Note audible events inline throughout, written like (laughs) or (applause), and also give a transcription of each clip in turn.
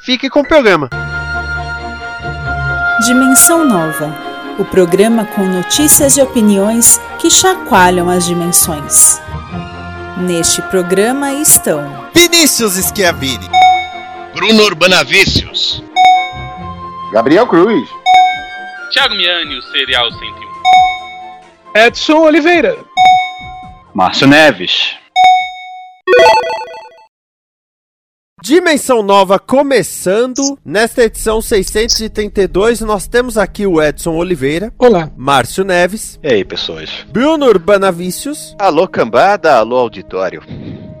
fique com o programa. Dimensão Nova o programa com notícias e opiniões que chacoalham as dimensões. Neste programa estão Vinícius Schiavini, Bruno Urbanavícios, Gabriel Cruz, Thiago Miani, o Serial 101, Edson Oliveira, Márcio Neves. Dimensão Nova começando. Nesta edição 632, nós temos aqui o Edson Oliveira. Olá. Márcio Neves. E aí, pessoas? Bruno Urbanavícios. Alô, cambada. Alô, auditório.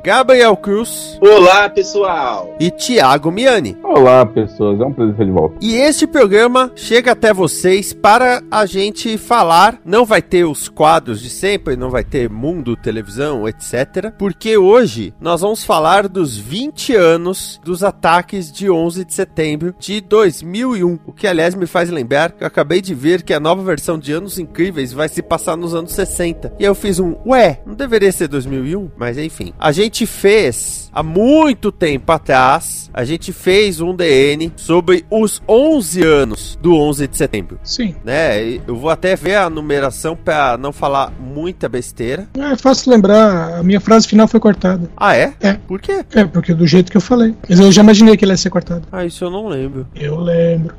Gabriel Cruz. Olá, pessoal. E Thiago Miani. Olá, pessoas. É um prazer estar de volta. E este programa chega até vocês para a gente falar. Não vai ter os quadros de sempre, não vai ter mundo, televisão, etc. Porque hoje nós vamos falar dos 20 anos dos ataques de 11 de setembro de 2001. O que, aliás, me faz lembrar que eu acabei de ver que a nova versão de Anos Incríveis vai se passar nos anos 60. E eu fiz um, ué, não deveria ser 2001? Mas enfim. A gente gente fez há muito tempo atrás, a gente fez um DN sobre os 11 anos do 11 de setembro. Sim. Né? Eu vou até ver a numeração para não falar muita besteira. É fácil lembrar, a minha frase final foi cortada. Ah, é? É. Por quê? É, porque do jeito que eu falei. Mas eu já imaginei que ele ia ser cortado. Ah, isso eu não lembro. Eu lembro.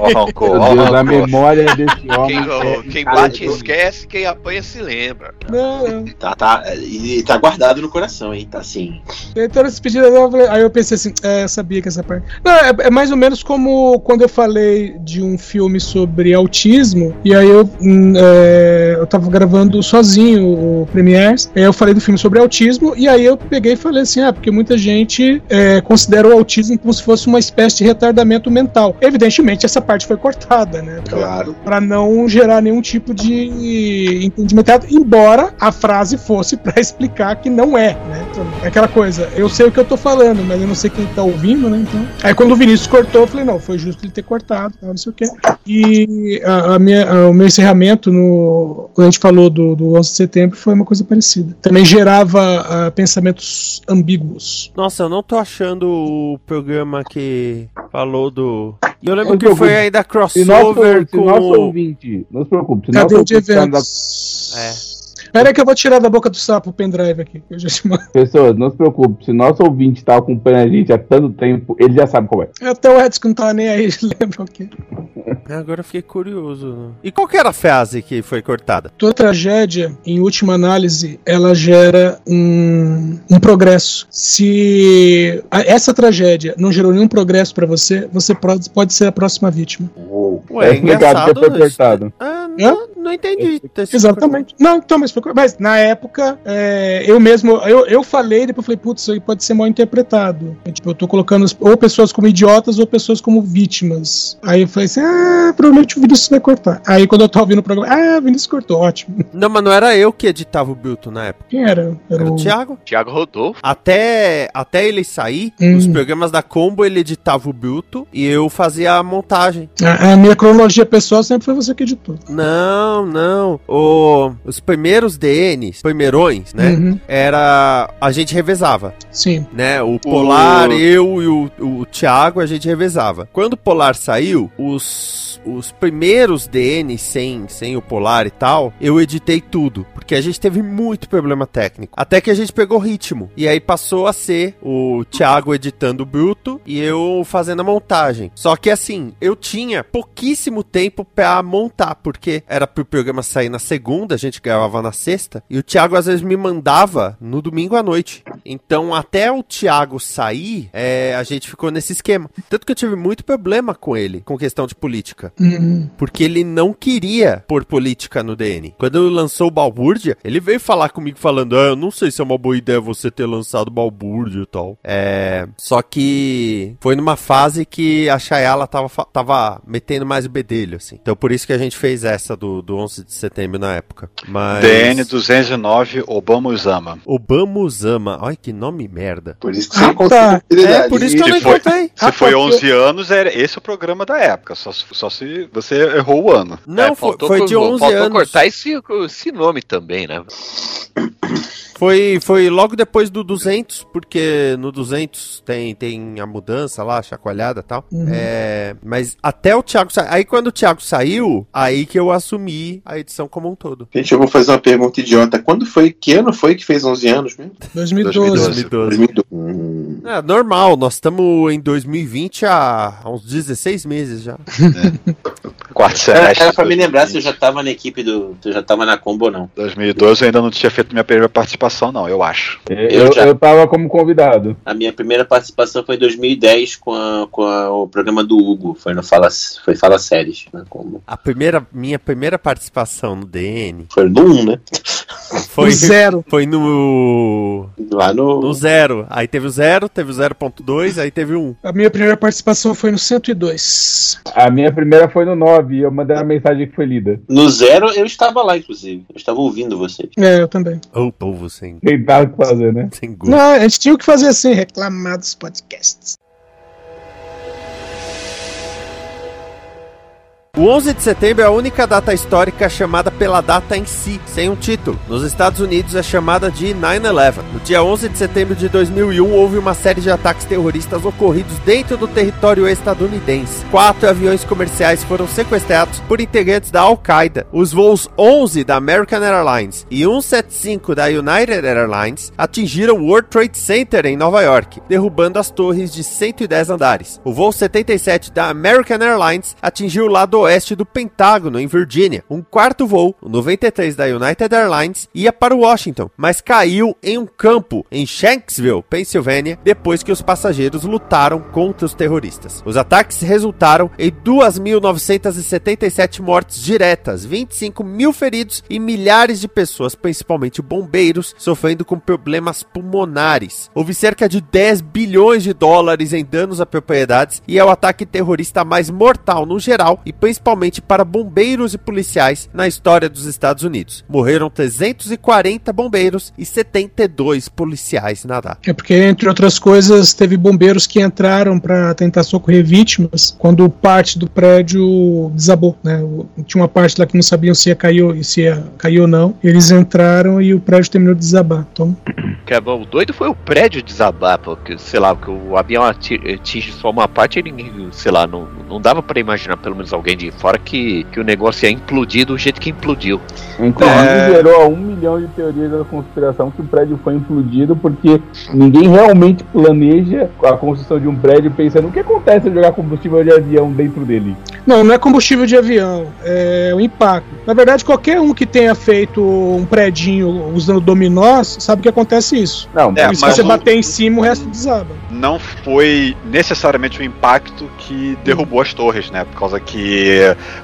Ó, rancor, ó, Deus, a memória desse homem. Quem, é quem bate esquece, quem apanha se lembra. Não, não. Tá, tá, e tá guardado no coração, hein? Tá assim. Então, eu falei- aí eu pensei assim, é, eu sabia que essa parte. Não, é, é mais ou menos como quando eu falei de um filme sobre autismo, e aí eu, hum, é, eu tava gravando sozinho o Premiere, aí eu falei do filme sobre autismo, e aí eu peguei e falei assim, ah, porque muita gente é, considera o autismo como se fosse uma espécie de retardamento mental. Evidentemente, essa parte foi cortada, né? Pra- Claro. Pra não gerar nenhum tipo de entendimento embora a frase fosse pra (laughs) explicar que não é? Então, é aquela coisa, eu sei o que eu tô falando, mas eu não sei quem tá ouvindo, né? Então. Aí quando o Vinícius cortou, eu falei, não, foi justo ele ter cortado, não sei o quê. E a, a minha, a- o meu encerramento no. Quando a gente falou do, do 11 de setembro, foi uma coisa parecida. Também gerava ah, pensamentos ambíguos. Nossa, eu não tô achando o programa que falou do. E eu lembro Não que foi Se nosso, crossover se com. nosso o- ouvinte, não se preocupe, se Cadê nosso o de ouvinte tá da-? É. Pera aí que eu vou tirar da boca do sapo o pendrive aqui. que Eu já te mando. Pessoas, não se preocupe, se nosso ouvinte tá acompanhando a gente há tanto tempo, ele já sabe qual é. Até o Edson que não tava nem aí, (laughs) lembra o quê? Agora eu fiquei curioso. E qual que era a frase que foi cortada? Toda tragédia, em última análise, ela gera um, um progresso. Se a- essa tragédia não gerou nenhum progresso pra você, você pode, pode ser a próxima vítima. Uou. Ué, É explicado que foi cortado. Ah, não, não entendi. sido Exatamente. Não, então, mas, mas na época, é, eu mesmo, eu, eu falei, depois falei, putz, isso aí pode ser mal interpretado. Eu, tipo, eu tô colocando ou pessoas como idiotas ou pessoas como vítimas. Aí eu falei assim, ah, provavelmente o Vinícius vai cortar. Aí quando eu tava ouvindo o programa, ah, o Vinícius cortou, ótimo. (laughs) Não, mas não era eu que editava o Bilton na época. Quem era? Era Era o o... Thiago. Thiago Rodolfo. Até, até ele sair, Hum. os programas da Combo ele editava o Bilton e eu fazia a montagem. A, a minha cronologia pessoal sempre foi você que editou. Não, não. O, os primeiros DNs, primeirões, né? Uhum, Era. A gente revezava, sim. né? O Polar, eu e o, o Thiago, a gente revezava. Quando o Polar saiu, os. Os primeiros DNs sem, sem o Polar e tal, eu editei tudo. Porque a gente teve muito problema técnico. Até que a gente pegou ritmo. E aí passou a ser o Thiago editando o Bruto e eu fazendo a montagem. Só que assim, eu tinha pouquíssimo tempo pra montar, porque era pro programa sair na segunda, a gente gravava na sexta, e o Thiago às vezes me mandava no domingo à noite. Então, até o Thiago sair, é, a gente ficou nesse esquema. Tanto que eu tive muito problema com ele, com questão de política. Hum, Porque ele não queria pôr política no DN. Quando lançou o Balbúrdia, ele veio falar comigo falando: Ah, eu não sei se é uma boa ideia você ter lançado Balbúrdia e tal. É. Só que foi numa fase que a Chayala tava, tava metendo mais o bedelho, assim. Então por isso que a gente fez essa do, do 11 de setembro na época. Mas. DN 209 Obama Usama. Obama Usama. Ai, que nome merda. Por isso que Ah, você tá. não consegue É, por isso que eu não foi- encontrei. Se Ah, foi tá, 11 anos, era esse é o programa da época. Só, se- só se você errou o ano. Não, É, foi, faltou foi de 11 faltou anos. cortar esse, esse nome também, né? Foi, foi logo depois do 200, porque no 200 tem, tem a mudança lá, a chacoalhada e tal. Uhum. É, mas até o Thiago sair. Aí quando o Thiago saiu, aí que eu assumi a edição como um todo. Gente, eu vou fazer uma pergunta idiota. Quando foi, que ano foi que fez 11 anos mesmo? 2012. 2012. 2012. 2012. Hum. É, normal, nós estamos em 2020 há, há uns 16 meses já. Quarto Era, semestre. era pra me lembrar se eu 2020. já tava na equipe do. Se eu já tava na combo ou não. 2012 eu ainda não tinha feito minha primeira participação, não, eu acho. Eu, Eu já- eu tava como convidado. A minha primeira participação foi em 2010 com, a- com a- o programa do Hugo. Foi no Fala, foi Fala Séries na combo. A primeira, minha primeira participação no DN Foi no 1, né? foi, O zero. (laughs) foi no, Lá no. no zero. Aí teve o zero, teve o 0.2, aí teve o 1. A minha primeira participação foi no 102. A minha primeira foi no 9 e eu mandei uma mensagem que foi lida. No zero eu estava lá, inclusive. Eu estava ouvindo vocês. É, eu também. Ô, povo sem, Tentaram fazer, né? sem gosto. Não, a gente tinha o que fazer assim, reclamar dos podcasts. O 11 de setembro é a única data histórica chamada pela data em si, sem um título. Nos Estados Unidos é chamada de 9/11. No dia 11 de setembro de 2001 houve uma série de ataques terroristas ocorridos dentro do território estadunidense. Quatro aviões comerciais foram sequestrados por integrantes da Al-Qaeda. Os voos 11 da American Airlines e 175 da United Airlines atingiram o World Trade Center em Nova York, derrubando as torres de 110 andares. O voo 77 da American Airlines atingiu o lado oeste do Pentágono, em Virgínia. Um quarto voo, o 93 da United Airlines, ia para Washington, mas caiu em um campo em Shanksville, Pensilvânia, depois que os passageiros lutaram contra os terroristas. Os ataques resultaram em 2.977 mortes diretas, 25 mil feridos e milhares de pessoas, principalmente bombeiros, sofrendo com problemas pulmonares. Houve cerca de 10 bilhões de dólares em danos a propriedades e é o ataque terrorista mais mortal no geral e para bombeiros e policiais na história dos Estados Unidos. Morreram 340 bombeiros e 72 policiais na data. É porque, entre outras coisas, teve bombeiros que entraram para tentar socorrer vítimas quando parte do prédio desabou, né? Tinha uma parte lá que não sabiam se ia cair, ou- se ia cair ou não. Eles entraram e o prédio terminou de desabar. Então, (clears throat) Que é bom, o doido foi o prédio desabar, porque, sei lá, porque o avião ati- atinge só uma parte e ninguém, sei lá, não, não dava pra imaginar, pelo menos alguém fora, que, que o negócio ia implodir do jeito que implodiu. Inclusive É. gerou um milhão de teorias da conspiração que o prédio foi implodido porque ninguém realmente planeja a construção de um prédio pensando o que acontece se jogar combustível de avião dentro dele. não, não é combustível de avião, é o impacto. Na verdade, qualquer um que tenha feito um predinho usando dominós sabe que acontece isso. Não, É, e se mas você o- bater em cima, o resto desaba. Não foi necessariamente o impacto que derrubou as torres, né? Por causa que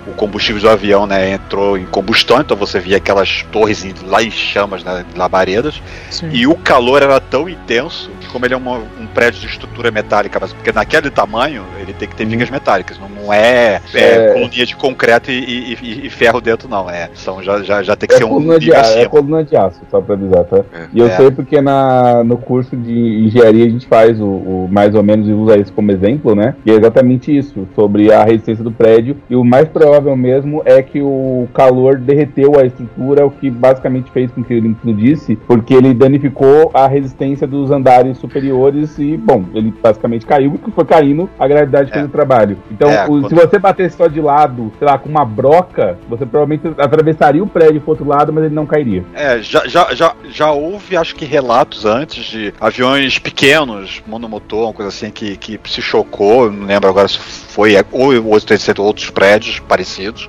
o combustível do avião, né, entrou em combustão, então você via aquelas torres em- lá em chamas, né, labaredas, Sim. e o calor era tão intenso que como ele é uma- um prédio de estrutura metálica, mas porque naquele tamanho ele tem que ter vigas metálicas, não, não é, é, É. de concreto e, e- e- e ferro dentro, não. É, são, já, já, já tem que É ser um coluna, de aço, é coluna de aço, só pra avisar, tá? E eu É. sei porque na, no curso de engenharia a gente faz o, o mais ou menos e usa isso como exemplo, né? E é exatamente isso, sobre a resistência do prédio. E o mais provável mesmo é que o calor derreteu a estrutura, o que basicamente fez com que ele implodisse, porque ele danificou a resistência dos andares superiores e, bom, ele basicamente caiu e foi caindo, a gravidade fez É. o trabalho. Então, É, o- se você batesse só de lado, sei lá, com uma broca, você provavelmente atravessaria o prédio pro outro lado, mas ele não cairia. É, já, já, já, já houve, acho que, relatos antes de aviões pequenos, monomotor, uma coisa assim, que, que se chocou, não lembro agora se foi é, ou o World Trade Center ou outros prédios parecidos.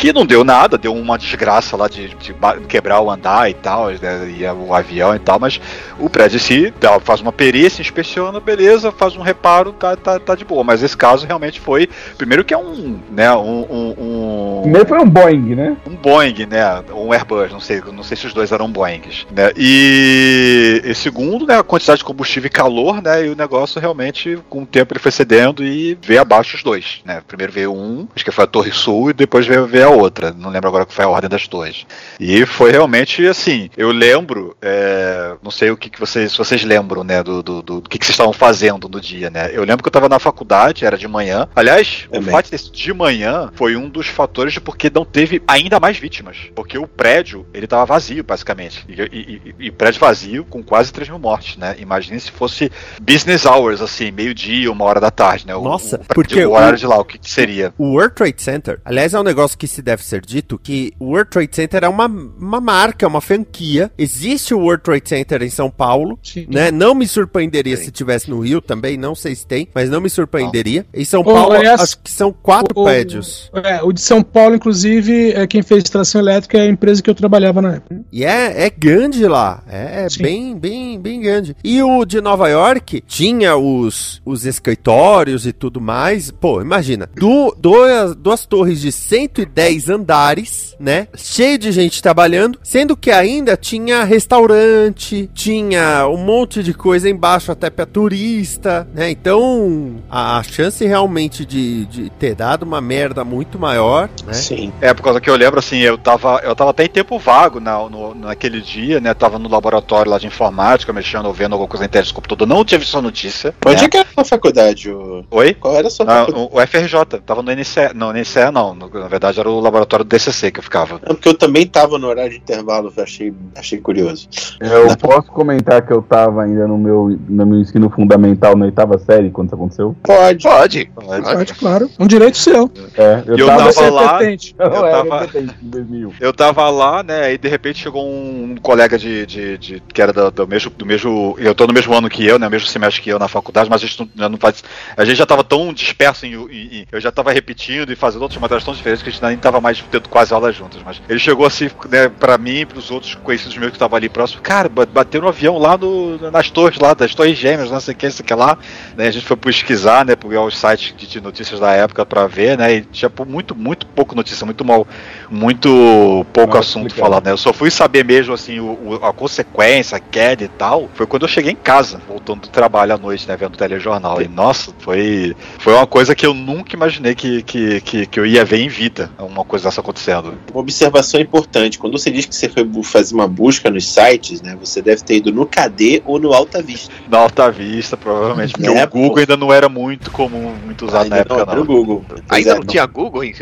Que não deu nada, deu uma desgraça lá de, de quebrar o andar e tal, né, e o avião e tal, mas o prédio em si dá- faz uma perícia, inspeciona, beleza, faz um reparo, tá, tá, tá de boa. Mas esse caso realmente foi. Primeiro que é um. né, um, um, um- Primeiro foi um Boeing, né? um Boeing, né? Ou um Airbus, não sei, não sei se os dois eram Boeings, né? E, e segundo, né, a quantidade de combustível e calor, né? E o negócio realmente, com o tempo, ele foi cedendo e veio abaixo os dois, né? Primeiro veio um, acho que foi a Torre Sul, e depois veio, veio a outra. Não lembro agora que foi a ordem das torres. E foi realmente assim. Eu lembro, é, não sei o que, que vocês, se vocês lembram, né? Do, do, do, do que, que vocês estavam fazendo no dia, né? Eu lembro que eu estava na faculdade, era de manhã. Aliás, o Também. fato de ter sido de manhã foi um dos fatores de porque não teve ainda mais vítimas. Porque o prédio, ele tava vazio, basicamente. E, e- e- e prédio vazio com quase 3 mil mortes, né? Imagine se fosse business hours, assim, meio-dia, uma hora da tarde, né? O- Nossa, o, porque o horário o- de lá, o que, que seria? O World Trade Center, aliás, é um negócio que se deve ser dito, que o World Trade Center é uma, uma marca, uma franquia. Existe o World Trade Center em São Paulo, Sim. né? Não me surpreenderia Sim. se tivesse no Rio também, não sei se tem, mas não me surpreenderia. Em São Paulo, aliás, acho que são quatro o- prédios. É, o de São Paulo, inclusive, é quem fez tração elétrica é a empresa que eu trabalhava na época. E é, é grande lá. É, é Sim. bem, bem, bem grande. E o de Nova York tinha os, os escritórios e tudo mais. Pô, imagina. Du, duas, duas torres de 110 andares, né? Cheio de gente trabalhando. Sendo que ainda tinha restaurante, tinha um monte de coisa embaixo até pra turista, né? Então, a, a chance realmente de, de ter dado uma merda muito maior, né? Sim. É, por causa que eu lembro, assim, eu tava, eu tava até em tempo vago na, no, naquele dia, né? Tava no laboratório lá de informática, mexendo vendo alguma coisa na internet do computador. Não tive essa notícia. Onde né? é que era a sua faculdade? o- Oi? Qual era a sua Ah, faculdade? o, o FRJ, tava no NCE, não, NCE não, no- na verdade era o laboratório do DCC que eu ficava. Não, porque eu também tava no horário de intervalo, achei, achei curioso. Eu posso comentar que eu tava ainda no meu, no meu ensino fundamental na oitava série quando isso aconteceu? Pode. Pode. Pode, claro. Um direito seu. É, eu eu tava. tava lá-. Eu eu era tava- repetente em 2000. Eu tava lá, né, e de repente chegou um, um colega de, de, de- que era do, do mesmo, do mesmo, eu tô no mesmo ano que eu, né, o mesmo semestre que eu na faculdade, mas a gente não, já não faz, a gente já tava tão disperso em, em- em- eu já tava repetindo e fazendo outras matérias tão diferentes que a gente nem tava mais tendo quase aulas juntas, mas ele chegou assim, né, pra mim e pros outros conhecidos meus que estavam ali próximo, cara, ba- bateu no avião lá no, nas torres lá, das torres gêmeas, não sei o que, isso que lá, né, a gente foi pesquisar, né, pegar os sites de notícias da época pra ver, né, e tinha muito, muito pouco notícia, muito mal, muito pouco assunto falado, né? Eu só fui saber mesmo, assim, o, o- a consequência, a queda e tal, foi quando eu cheguei em casa, voltando do trabalho à noite, né, vendo o telejornal. E, nossa, foi, foi uma coisa que eu nunca imaginei que, que, que, que eu ia ver em vida, uma coisa dessa acontecendo. Uma observação importante: quando você diz que você foi fazer uma busca nos sites, né? Você deve ter ido no KD ou no Alta Vista. Na alta vista, provavelmente, porque É, o Google pô. ainda não era muito comum, muito usado na Ainda época, não, era o não. Google. Ainda é, não tinha Google, hein?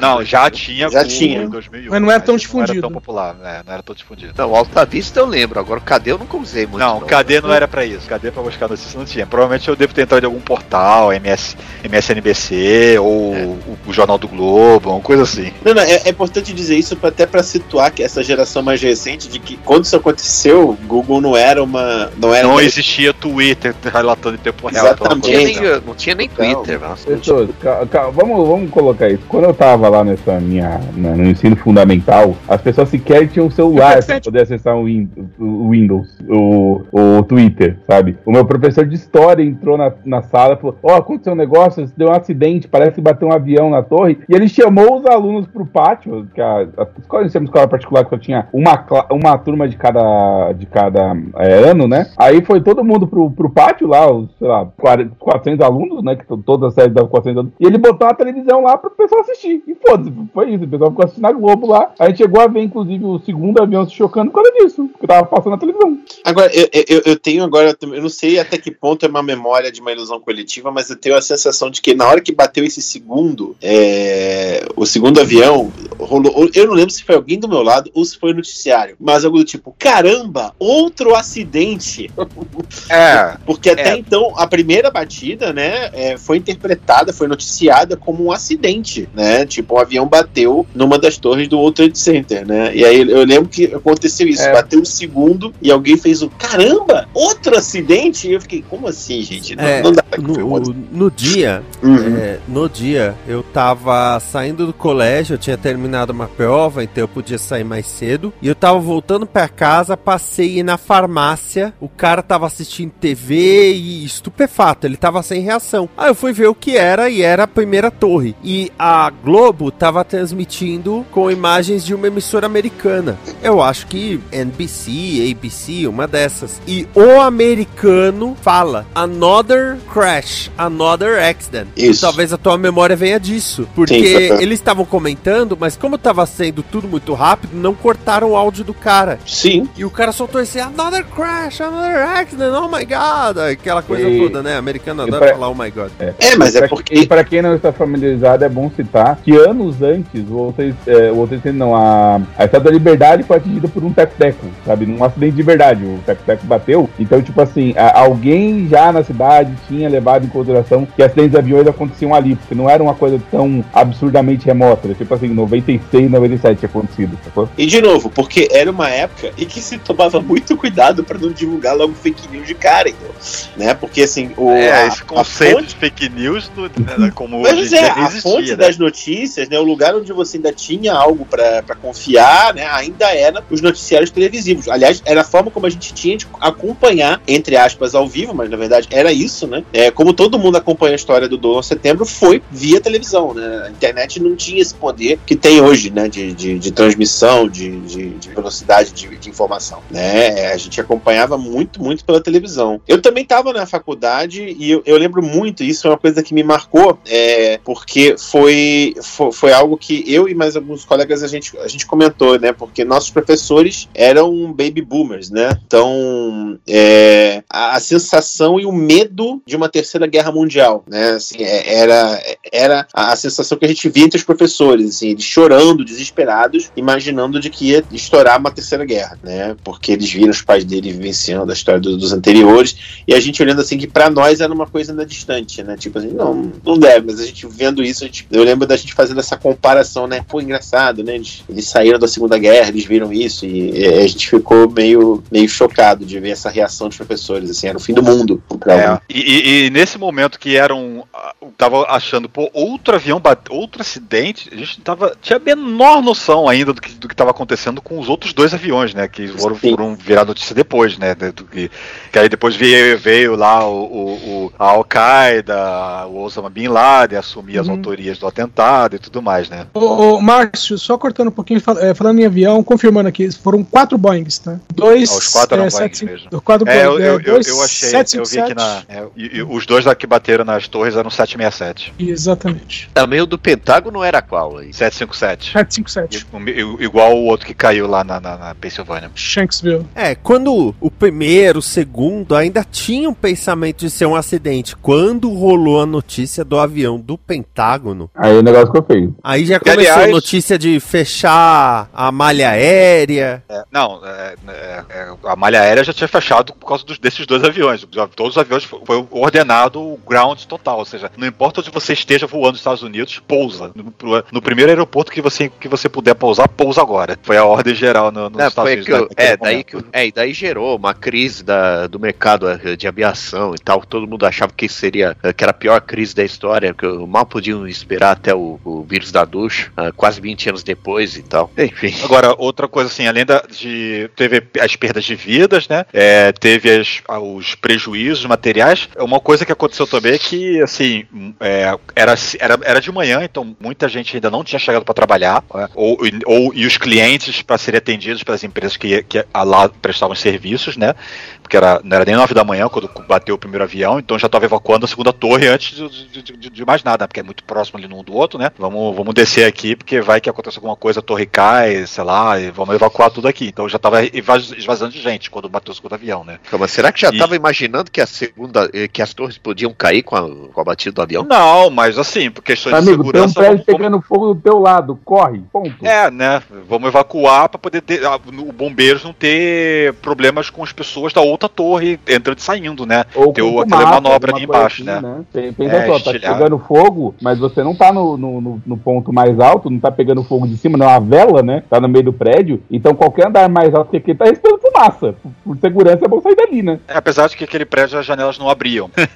Não, já tinha Já Google tinha. em 2001. Mas não era tão Não difundido. era tão popular, né? Não era tão difundido. Não, Alta Vista eu lembro. Agora, cadê eu nunca usei muito. Não, KD não era pra isso. KD pra buscar notícia não tinha. Provavelmente eu devo ter entrado em algum portal, MS, MSNBC ou É. o, o Jornal do Globo, uma coisa assim. Não, não, é, é importante dizer isso até para situar que essa geração mais recente de que quando isso aconteceu, o Google não era uma. Não era Não uma- existia Twitter (laughs) relatando em tempo real. aquela Exatamente. Não tinha nem, não tinha nem Não. Twitter, nossa. Pessoas, ca- ca- vamos, vamos colocar isso. Quando eu tava lá nessa minha, na- no ensino fundamental, as pessoas sequer tinham um celular pra poder acessar o, Win- o Windows, o, o Twitter, sabe? O meu professor de história entrou na, na sala e falou: Ó, aconteceu um negócio, deu um acidente, parece que bateu um avião na torre. E ele chamou os alunos pro pátio, que a, a escola, tínhamos escola particular que só tinha uma, uma turma de cada, de cada é, ano, né? Aí foi todo mundo pro, pro pátio lá, os, sei lá, 40, 400 alunos, né? Que to- toda a série dava 400 alunos. E ele botou a televisão lá pro pessoal assistir. E foda-se, foi isso. O pessoal ficou assistindo a Globo lá. A gente chegou a ver, inclusive, o segundo avião se chocando por causa disso. Porque tava passando na televisão. Agora, eu, eu, eu tenho agora, eu não sei até que ponto é uma memória de uma ilusão coletiva, mas eu tenho a sensação de que na hora que bateu esse segundo, é, o segundo avião, rolou. Eu não lembro se foi alguém do meu lado ou se foi o noticiário, mas algo do tipo: caramba, outro acidente. (laughs) É, Porque até É. então, a primeira batida, né, é, foi interpretada, foi noticiada como um acidente, né? Tipo, um avião bateu numa das torres do World Trade Center, né? E aí eu lembro que aconteceu isso, É. bateu o segundo e alguém fez o caramba, outro acidente? E eu fiquei, como assim, gente? Não, É, não dá pra um No, outro. no dia, Uhum. É, no dia, eu tava saindo do colégio, eu tinha terminado uma prova, então eu podia sair mais cedo. E eu tava voltando pra casa, passei na farmácia, o cara tava assistindo TV e estupefato, ele tava sem reação. Aí eu fui ver o que era e era a primeira torre. E a Globo tava transmitindo com imagens de uma emissora americana. Eu acho que NBC, ABC, uma dessas. E o americano fala Another Crash, Another Accident. Isso. Talvez a tua memória venha disso. Porque Sim, foi- eles estavam comentando, mas como tava sendo tudo muito rápido, não cortaram o áudio do cara. Sim. E o cara soltou esse Another Crash, Another Accident, oh my god. Aquela coisa E- toda, né? Americano adora pra- falar oh my god. É, mas é porque- E pra quem não está familiarizado, é bom citar que anos antes, o World é, o não, a, a Estátua da Liberdade foi atingida por um teco-teco, sabe? Num acidente de verdade. O teco-teco bateu. Então, tipo assim, a- alguém já na cidade tinha levado em consideração que acidentes de aviões aconteciam ali, porque não era uma coisa tão absurdamente remota. Tipo assim, 96, 97 tinha acontecido, sacou? E de novo, porque era uma época em que se tomava muito cuidado pra não divulgar logo fake news de cara, então, né? Porque assim, o É, a- esse a conceito fonte- de fake news, no, (laughs) né, como hoje Mas dia, é, nem a fonte né? das notícias, né, o lugar onde você ainda tinha algo pra pra confiar, né, ainda era os noticiários televisivos. Aliás, era a forma como a gente tinha de acompanhar, entre aspas, ao vivo, mas na verdade era isso, né? É, como todo mundo acompanha a história do 12 de setembro, foi via televisão, né? A internet não tinha esse poder que tem hoje, né, de, de, de transmissão, de, de, de velocidade de, de informação, né? É, A gente acompanhava muito, muito pela televisão. Eu também estava na faculdade e eu, eu lembro muito, isso é uma coisa que me marcou, é, porque foi, foi, foi algo que eu e mais alguns colegas a gente, a gente comentou, né? Porque nossos professores eram baby boomers, né? Então, é, a, a sensação e o medo de uma terceira guerra mundial, né? Assim, é, era, era a, a sensação que a gente via entre os professores, assim, eles chorando, desesperados, imaginando de que ia estourar uma terceira guerra, né? Porque eles viram os pais dele vivenciando a história do- dos anteriores e a gente olhando assim que pra nós era uma coisa ainda distante, né? Tipo assim, não, não deve, mas a gente vendo isso, a gente- eu lembro da gente fazendo essa comparação, né? Pô, engraçado, né? Eles, eles saíram da Segunda Guerra, eles viram isso e, e a gente ficou meio, meio chocado de ver essa reação dos professores, assim, era o fim do mundo. pra É, alguns. e, e- e nesse momento que era um. ah, Tava achando, pô, outro avião, bate, outro acidente, a gente tava, tinha a menor noção ainda do que, do que tava acontecendo com os outros dois aviões, né? Que foram, foram virar notícia depois, né? do que, que aí depois veio, veio lá o, o, o- a Al-Qaeda, o Osama Bin Laden assumir as Uhum. autorias do atentado e tudo mais, né? Ô, ô, Márcio, só cortando um pouquinho, fal- é, falando em avião, confirmando aqui, foram quatro Boeings, tá? Dois. Ah, os quatro eram é, Boeings sete- mesmo. Quatro É, eu, Boeing, eu, eu, dois eu achei, 757. eu vi aqui na. é, e- e os dois lá que bateram nas torres eram 767. Exatamente. Também o do Pentágono era qual aí? 757. 757. I- Igual o outro que caiu lá na, na, na Pensilvânia. Shanksville. É, quando o primeiro, o segundo ainda tinha um pensamento de ser um acidente. Quando rolou a notícia do avião do Pentágono, Aí o negócio ficou feio. aí já E, começou a aliás- notícia de fechar a malha aérea. É, não, é, é, é, a malha aérea já tinha fechado por causa dos- desses dois aviões. Os- Todos os aviões fo- foi ordenado o ground total, ou seja, não importa onde você esteja voando nos Estados Unidos, pousa. No, pro- no primeiro aeroporto que você, que você puder pousar, pousa agora. Foi a ordem geral no, nos Não, Estados Unidos. eu- é, daí que, é, e daí gerou uma crise da, do mercado eh, de aviação e tal. Todo mundo achava que seria eh, que era a pior crise da história, que mal podiam esperar até o, o vírus da ducha, ah, quase 20 anos depois e tal. Enfim. (laughs) Agora, outra coisa assim, além da, de. Teve as perdas de vidas, né? É, teve as- os prejuízos materiais. Uma coisa que aconteceu também é que, assim, é, era, era, era de manhã, então muita gente ainda não tinha chegado para trabalhar, né? ou, ou e os clientes para serem atendidos pelas empresas que, que lá prestavam serviços, né? Porque era, não era nem 9 da manhã quando bateu o primeiro avião, então já estava evacuando a segunda torre antes de, de- de- de mais nada, porque é muito próximo ali no um do outro, né? Vamos, vamos descer aqui, porque vai que acontece alguma coisa, a torre cai, sei lá, e vamos evacuar tudo aqui. Então já estava esvazando de gente quando bateu o segundo avião, né? Mas será que já E- estava imaginando que a segunda, eh, que as torres podiam cair com a, com a batida do avião? Não, mas assim, por questões de Amigo, tem um segurança. prédio vamos- vamos- pegando fogo do teu lado. Corre. Ponto. É, né? Vamos evacuar para poder ter, ah, o bombeiros não ter problemas com as pessoas da outra outra torre entrando e saindo, né? Ou Tem o- aquela fumaça, manobra ali embaixo, assim, né? Tem- Pensa É, só, tá estilhado. pegando fogo, mas você não tá no, no, no- no ponto mais alto, não tá pegando fogo de cima, não é uma vela, né? Tá no meio do prédio. Então qualquer andar mais alto que aquele tá respirando fumaça. Por, por segurança é bom sair dali, né? É, apesar de que aquele prédio as janelas não abriam. (laughs)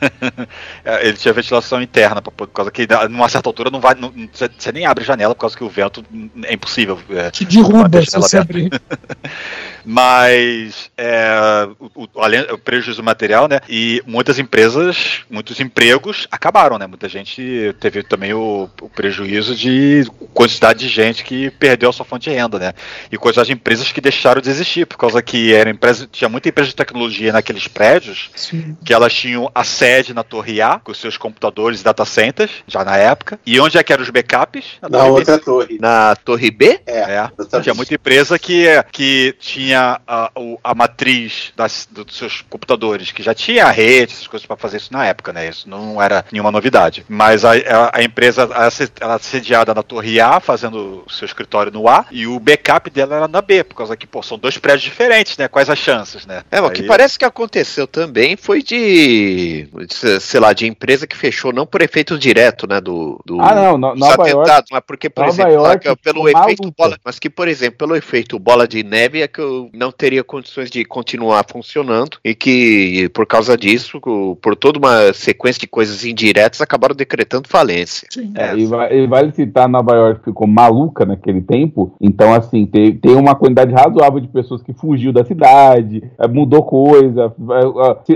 É, Ele tinha ventilação interna, por causa que numa certa altura não vai. não- você, nem abre janela por causa que o vento é impossível. é, Te derruba se janela você abrir. (laughs) Mas é, o- além, o prejuízo material, né? E muitas empresas, muitos empregos acabaram, né? Muita gente teve também o, o prejuízo de quantidade de gente que perdeu a sua fonte de renda, né? E quantidade de empresas que deixaram de existir, por causa que era empresa, tinha muita empresa de tecnologia naqueles prédios Sim. que elas tinham a sede na Torre A, com os seus computadores e data centers, já na época. E onde é que eram os backups? Na B. outra torre. Na Torre B? É, É, tinha muita empresa que, que tinha a, a matriz das, dos seus computadores, que já tinha a rede, essas coisas para fazer isso na época, né? Isso não era nenhuma novidade. Mas a, a, a empresa ela, ela sediada na torre A, fazendo o seu escritório no A, e o backup dela era na B, por causa que, pô, são dois prédios diferentes, né? Quais as chances, né? É, o que Aí- parece que aconteceu também foi de, de, sei lá, de empresa que fechou não por efeito direto, né, do, do Ah, não, no- Nova York- mas porque, por Nova exemplo, York que, pelo efeito bola, mas que, por exemplo, pelo efeito bola de neve é que eu não teria condições de continuar funcionando e que, por causa disso, por toda uma sequência de coisas indiretas, acabaram decretando falência. Sim. É, E, va- e vale citar Nova York ficou maluca naquele tempo. Então, assim, tem, tem uma quantidade razoável de pessoas que fugiu da cidade, eh, mudou coisa,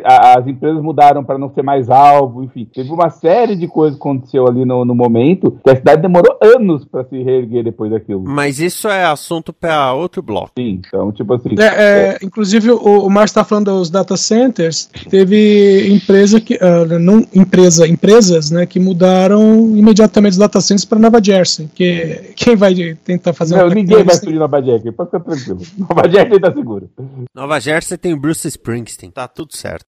a- as empresas mudaram para não ser mais alvo, enfim. Teve uma série de coisas que aconteceu ali no, no momento que a cidade demorou anos para se reerguer depois daquilo. Mas isso é assunto para outro bloco. Sim, então, tipo assim. É, é, inclusive, o, o Márcio está falando dos data centers. Teve empresa que. ah, não empresa, empresas né, que mudaram imediatamente os data centers para Nova Jersey. Que (laughs) quem vai tentar fazer Não, ninguém vai fugir Nova Jersey, pode ficar tranquilo. (laughs) Nova Jersey tá seguro. Nova Jersey tem Bruce Springsteen. Tá tudo certo.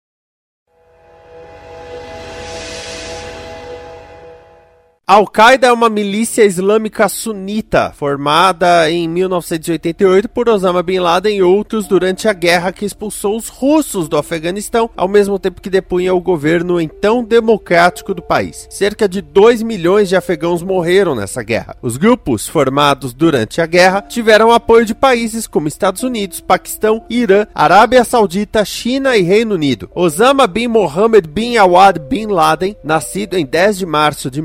Al-Qaeda é uma milícia islâmica sunita, formada em 1988 por Osama Bin Laden e outros durante a guerra que expulsou os russos do Afeganistão, ao mesmo tempo que depunha o governo então democrático do país. Cerca de 2 milhões de afegãos morreram nessa guerra. Os grupos formados durante a guerra tiveram apoio de países como Estados Unidos, Paquistão, Irã, Arábia Saudita, China e Reino Unido. Osama bin Mohammed bin Awad bin Laden, nascido em 10 de março de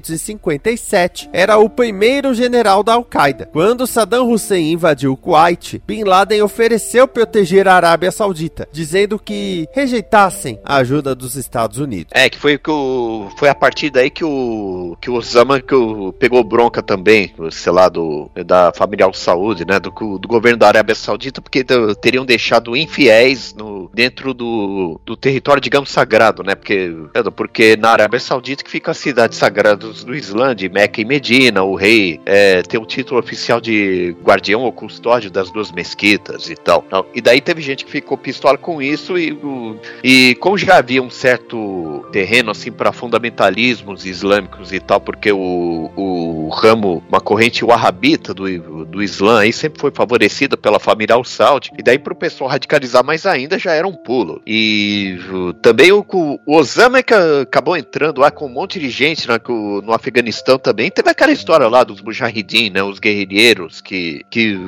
1957, era o primeiro general da Al-Qaeda. Quando Saddam Hussein invadiu o Kuwait, Bin Laden ofereceu proteger a Arábia Saudita, dizendo que rejeitassem a ajuda dos Estados Unidos. É, que foi que o, foi a partir daí que o que o Osama que o, pegou bronca também, sei lá, do da família Al Saúde, né, do, do governo da Arábia Saudita, porque teriam deixado infiéis no, dentro do, do território, digamos, sagrado, né, porque porque na Arábia Saudita que fica a cidade sagrada do Islã, de Meca e Medina, o rei é, tem o título oficial de guardião ou custódio das duas mesquitas e tal. Então, E daí teve gente que ficou pistola com isso e, o- e como já havia um certo terreno assim para fundamentalismos islâmicos e tal, porque o, o ramo, uma corrente wahhabita do, do Islã aí sempre foi favorecida pela família Al-Saud, e daí pro pessoal radicalizar mais ainda já era um pulo. E o- também o, o Osama é que acabou entrando lá com um monte de gente né, que o- no Afeganistão também. Teve aquela história lá dos mujahideen, né, os guerrilheiros que, que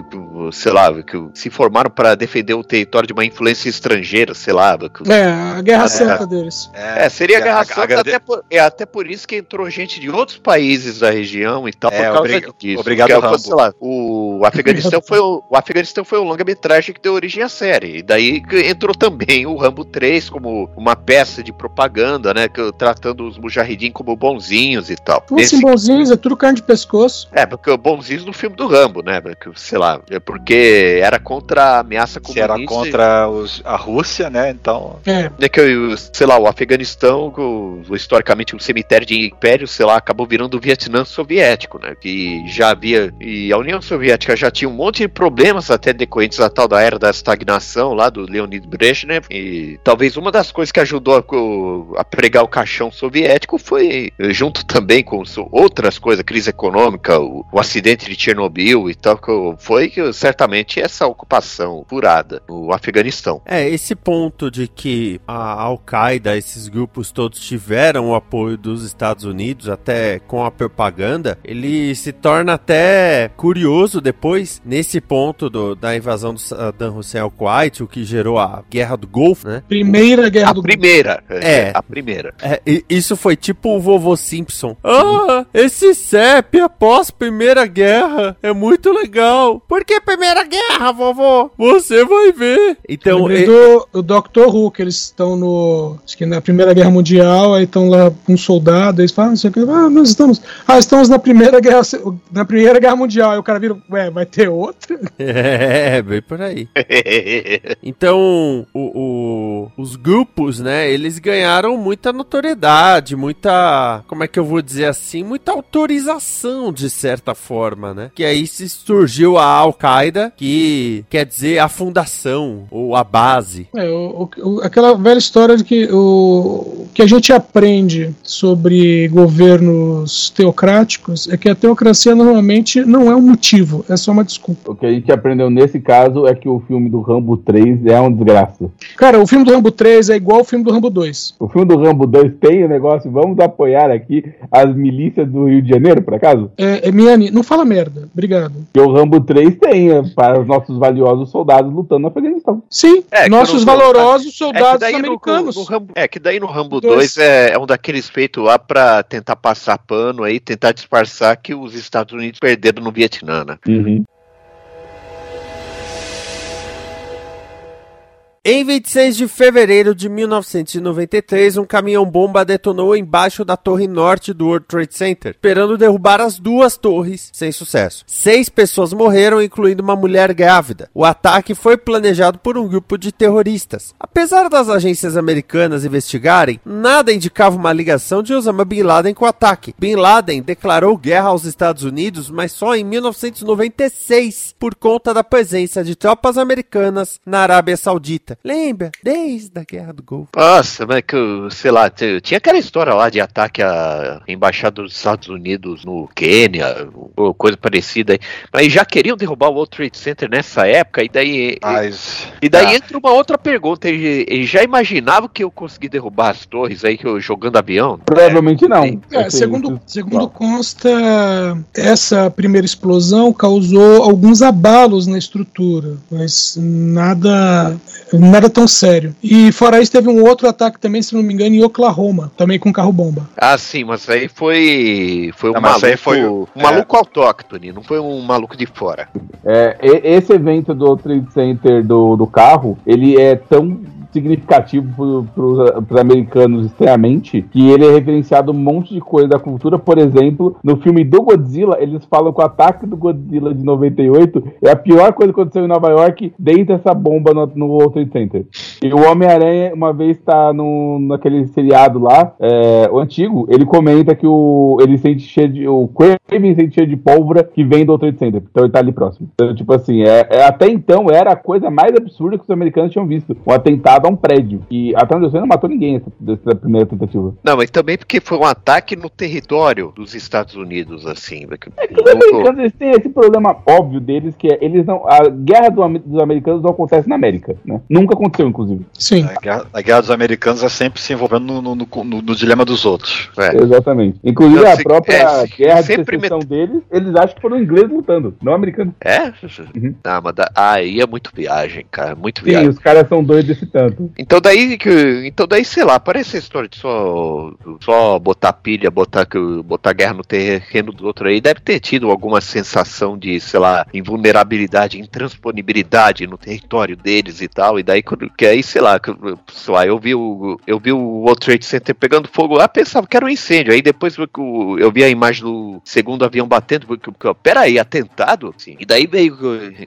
sei lá, que se formaram para defender o território de uma influência estrangeira, sei lá. que- É, a guerra É. santa deles. é, seria a- Guerra a- Santa, agrade- até, por, é até por isso que entrou gente de outros países da região e tal, É, por causa obrig- disso. obrigado, Porque, Rambo. sei lá, o Afeganistão foi o, o Afeganistão foi o longa-metragem que deu origem à série. E daí que entrou também o Rambo 3 como uma peça de propaganda, né, que- tratando os mujahideen como bonzinhos e tal. Assim, Nesse- bonzinhos, é tudo carne de pescoço. é, porque o bonzinhos no filme do Rambo, né? porque, Sei lá, é porque era contra a ameaça Se era comunista. contra os- a Rússia, né? Então. É, É que, sei lá, o Afeganistão, o- o- historicamente um cemitério de império, sei lá, acabou virando o Vietnã soviético, né? Que já havia. E a União Soviética já tinha um monte de problemas até decorrentes da tal da era da estagnação lá do Leonid Brezhnev. E talvez uma das coisas que ajudou a, a pregar o caixão soviético foi, junto também com su- outras coisas, crise econômica, o, o acidente de Chernobyl e tal, que foi certamente essa ocupação furada no Afeganistão. É, esse ponto de que a Al-Qaeda, esses grupos todos tiveram o apoio dos Estados Unidos, até com a propaganda, ele se torna até curioso depois, nesse ponto do- da invasão do Saddam Hussein ao Kuwait, o que gerou a Guerra do Golfo, né? Primeira guerra A do primeira. É. A primeira. É, isso foi tipo o vovô Simpson. Ah, esse CEP após Primeira Guerra é muito legal. Por que Primeira Guerra, vovô? Você vai ver. Então, e- do o Doctor Who, que eles estão no. Acho que na Primeira Guerra Mundial, aí estão lá com um soldado, eles falam, não sei o que, ah, nós estamos. Ah, estamos na Primeira Guerra, na primeira guerra Mundial. Aí o cara vira, ué, vai ter outra? (laughs) é, bem por aí. (laughs) Então, o- o- os grupos, né, eles ganharam muita notoriedade, muita, como é que eu vou dizer assim, muita autorização de certa forma, né? Que aí se surgiu a Al-Qaeda, que quer dizer a fundação ou a base. É, o- o- aquela velha história de que o, o que a gente aprende sobre governos teocráticos é que a teocracia normalmente não é um motivo, é só uma desculpa. O que a gente aprendeu nesse caso é que o filme do Rambo 3 é uma desgraça. Cara, o filme do Rambo 3 é igual ao filme do Rambo 2. O filme do Rambo 2 tem o negócio, vamos apoiar aqui as milícias do Rio de Janeiro, por acaso? É, é Miane, não fala merda, obrigado. E o Rambo 3 tem, é, para os nossos valiosos soldados lutando no Afeganistão. Sim, É, nossos no- valorosos É que soldados no- americanos. no Rambo- é que daí no Rambo Dois. 2 é, é um daqueles feitos lá pra tentar passar pano aí, tentar disfarçar que os Estados Unidos perderam no Vietnã, né? Em 26 de fevereiro de 1993, um caminhão-bomba detonou embaixo da torre norte do World Trade Center, esperando derrubar as duas torres, sem sucesso. Seis pessoas morreram, incluindo uma mulher grávida. O ataque foi planejado por um grupo de terroristas. Apesar das agências americanas investigarem, nada indicava uma ligação de Osama Bin Laden com o ataque. Bin Laden declarou guerra aos Estados Unidos, mas só em 1996, por conta da presença de tropas americanas na Arábia Saudita. Lembra? Desde a Guerra do Golfo. Nossa, mas que, sei lá, tinha aquela história lá de ataque à embaixada dos Estados Unidos no Quênia, ou coisa parecida. aí. Mas já queriam derrubar o World Trade Center nessa época, e daí. Mas. E daí é. entra uma outra pergunta. Eles já imaginavam que eu consegui derrubar as torres aí, que eu jogando avião? Provavelmente não. É, segundo, segundo não. consta, essa primeira explosão causou alguns abalos na estrutura, mas nada, nada tão sério. E fora isso, teve um outro ataque também, se não me engano, em Oklahoma, também com carro-bomba. Ah, sim, mas aí foi. Foi um Não, mas maluco. aí foi um o- maluco autóctone, não foi um maluco de fora. É, esse evento do Trade Center do, do carro, ele é tão significativo para os americanos estranhamente que ele é referenciado um monte de coisa da cultura. Por exemplo, no filme do Godzilla, eles falam que o ataque do Godzilla de 98 é a pior coisa que aconteceu em Nova York desde essa bomba no, no World Trade Center. E o Homem-Aranha, uma vez tá no, naquele seriado lá, é, o antigo, ele comenta que o, ele sente cheio de. O Craven sente cheio de pólvora que vem do World Trade Center. Então ele tá ali próximo. Então, tipo assim, é, é- até então era a coisa mais absurda que os americanos tinham visto. Um atentado a um prédio. E até onde eu sei, não matou ninguém essa, dessa primeira tentativa. Não, mas também porque foi um ataque no território dos Estados Unidos, assim. Os americanos eles têm esse problema óbvio deles, que é eles não. A guerra do dos americanos não acontece na América, né? Nunca aconteceu, inclusive. Sim. A guerra, a guerra dos americanos é sempre se envolvendo no, no- no- no- dilema dos outros. É. Exatamente. Inclusive Não, a se- própria é, se- guerra de secessão deles, eles acham que foram ingleses lutando, não americanos. É? Uhum. Ah, mas da- aí é muito viagem, cara. Muito Sim, viagem. os caras são doidos desse tanto. Então daí que. Então daí, sei lá, parece a história de só, só botar pilha, botar, botar guerra no terreno do outro aí. Deve ter tido alguma sensação de, sei lá, invulnerabilidade, intransponibilidade no território deles e tal. E daí, quando, que aí, sei lá, lá, eu vi o. Eu vi o World Trade Center pegando fogo lá, pensava que era um incêndio. Aí depois eu vi a imagem do segundo avião batendo, porque, peraí, atentado? Sim. E daí veio.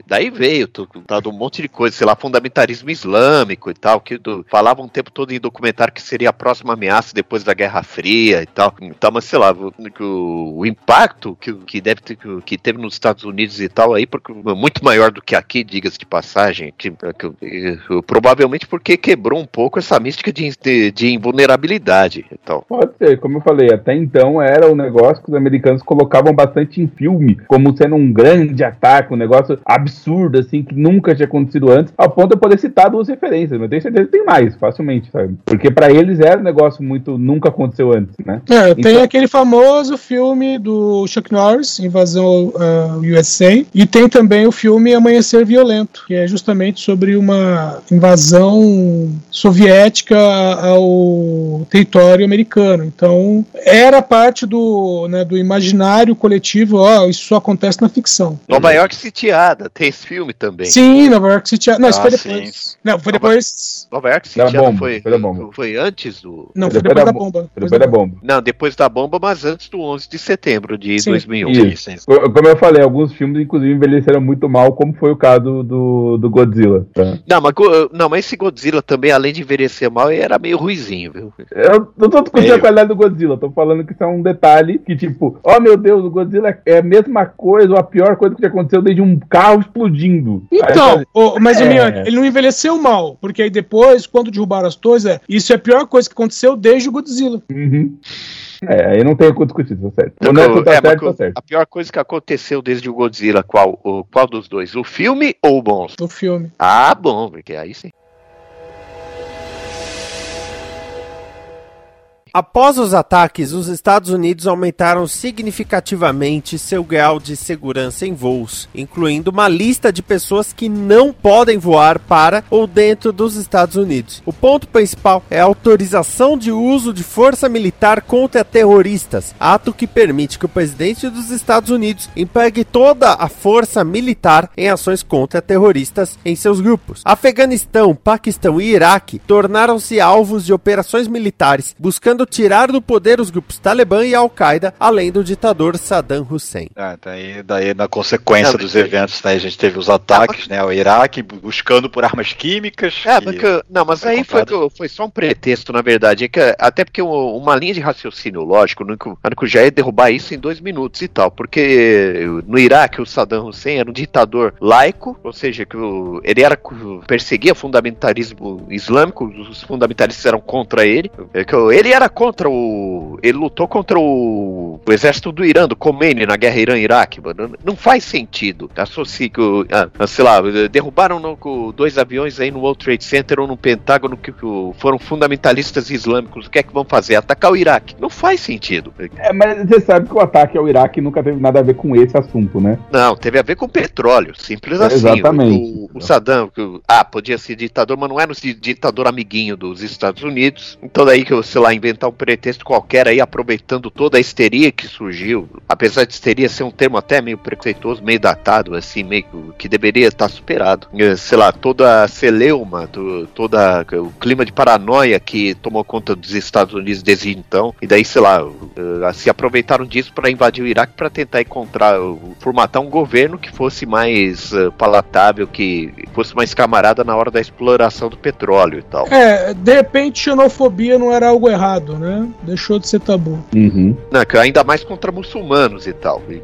Daí veio, tá, um monte de coisa, sei lá, fundamentalismo islâmico e tal. Tal, que do, falavam o tempo todo em documentário que seria a próxima ameaça depois da Guerra Fria e tal. Então, mas sei lá, o, o, impacto que, que deve ter, que, teve nos Estados Unidos e tal aí, porque é muito maior do que aqui, diga-se de passagem, que, que, provavelmente porque quebrou um pouco essa mística de, de, de invulnerabilidade e tal. Pode ser, como eu falei, até então era um negócio que os americanos colocavam bastante em filme, como sendo um grande ataque, um negócio absurdo, assim, que nunca tinha acontecido antes, ao ponto de eu poder citar duas referências, mas tenho certeza tem mais, facilmente, sabe? Porque pra eles era um negócio muito, nunca aconteceu antes, né? É, tem Então- aquele famoso filme do Chuck Norris, Invasão ah, USA, e tem também o filme Amanhecer Violento, que é justamente sobre uma invasão soviética ao território americano. Então, era parte do, né, do imaginário coletivo, ó, isso só acontece na ficção. Nova York Sitiada, tem esse filme também. Sim, Nova York City. Não, isso Ah, foi sim. depois. Não, foi depois. Nova York Sitiada bomba, foi, foi bomba. antes do. Não, Foi depois depois da da bo- bomba. Depois da bomba. Não, depois da bomba, mas antes do 11 de setembro de Sim. 2001. Isso. Co- Como eu falei, alguns filmes, inclusive, envelheceram muito mal, como foi o caso do, do Godzilla. tá? Não mas, não, mas esse Godzilla também, além de envelhecer mal, era meio ruizinho, viu? Eu não tô discutindo Meio. a qualidade do Godzilla, tô falando que isso é um detalhe que, tipo, oh meu Deus, o Godzilla é a mesma coisa, ou a pior coisa que já aconteceu desde um carro explodindo. Então, Aí, o- mas o É. Miane, ele não envelheceu mal, porque aí depois, quando derrubaram as torres, é, isso é a pior coisa que aconteceu desde o Godzilla. Uhum. É, aí não tem o que discutir, tá certo. Não, Quando é que tá é, certo, tá certo. A pior coisa que aconteceu desde o Godzilla, qual, o, qual dos dois? O filme ou o monstro? do filme. Ah, bom, porque aí sim. Após os ataques, os Estados Unidos aumentaram significativamente seu grau de segurança em voos, incluindo uma lista de pessoas que não podem voar para ou dentro dos Estados Unidos. O ponto principal é a autorização de uso de força militar contra terroristas, ato que permite que o presidente dos Estados Unidos empregue toda a força militar em ações contra terroristas em seus grupos. Afeganistão, Paquistão e Iraque tornaram-se alvos de operações militares, buscando tirar do poder os grupos Talibã e Al-Qaeda, além do ditador Saddam Hussein. Ah, daí, daí, na consequência Não, dos mas- eventos, né, a gente teve os ataques, né? O Iraque buscando por armas químicas. É, porque, não, mas aí foi, foi só um pretexto, na verdade. É que, até porque uma linha de raciocínio lógico, o- já ia derrubar isso em dois minutos e tal. Porque no Iraque o Saddam Hussein era um ditador laico, ou seja, que o- ele era perseguia fundamentalismo islâmico, os fundamentalistas eram contra ele. É ele era contra o. Ele lutou contra o, o exército do Irã, do Khomeini, na guerra Irã-Iraque, mano. Não faz sentido. Associe que, o- ah, ah, sei lá, derrubaram no- dois aviões aí no World Trade Center ou no Pentágono que, que foram fundamentalistas islâmicos. O que é que vão fazer? Atacar o Iraque? Não faz sentido. É, mas você sabe que o ataque ao Iraque nunca teve nada a ver com esse assunto, né? Não, teve a ver com petróleo, simples É, assim. exatamente. O, o Saddam, que o- ah, podia ser ditador, mas não era um di- ditador amiguinho dos Estados Unidos. Então daí que, eu, sei lá, inventar um pretexto qualquer aí, aproveitando toda a histeria que surgiu, apesar de histeria ser um termo até meio preconceituoso, meio datado, assim, meio que- deveria estar superado. Eh, Sei lá, toda a celeuma, to- toda o clima de paranoia que tomou conta dos Estados Unidos desde então, e daí, sei lá, eh, se aproveitaram disso para invadir o Iraque para tentar encontrar, formatar um governo que fosse mais eh, palatável, que fosse mais camarada na hora da exploração do petróleo e tal. É, de repente xenofobia não era algo errado, né? Deixou de ser tabu. Uhum. Não, ainda mais contra muçulmanos e tal. E,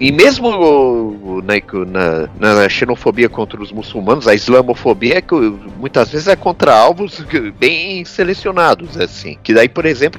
e mesmo o- na, na- xenofobia contra os muçulmanos, a islamofobia é que muitas vezes é contra alvos bem selecionados, assim. Que daí, por exemplo,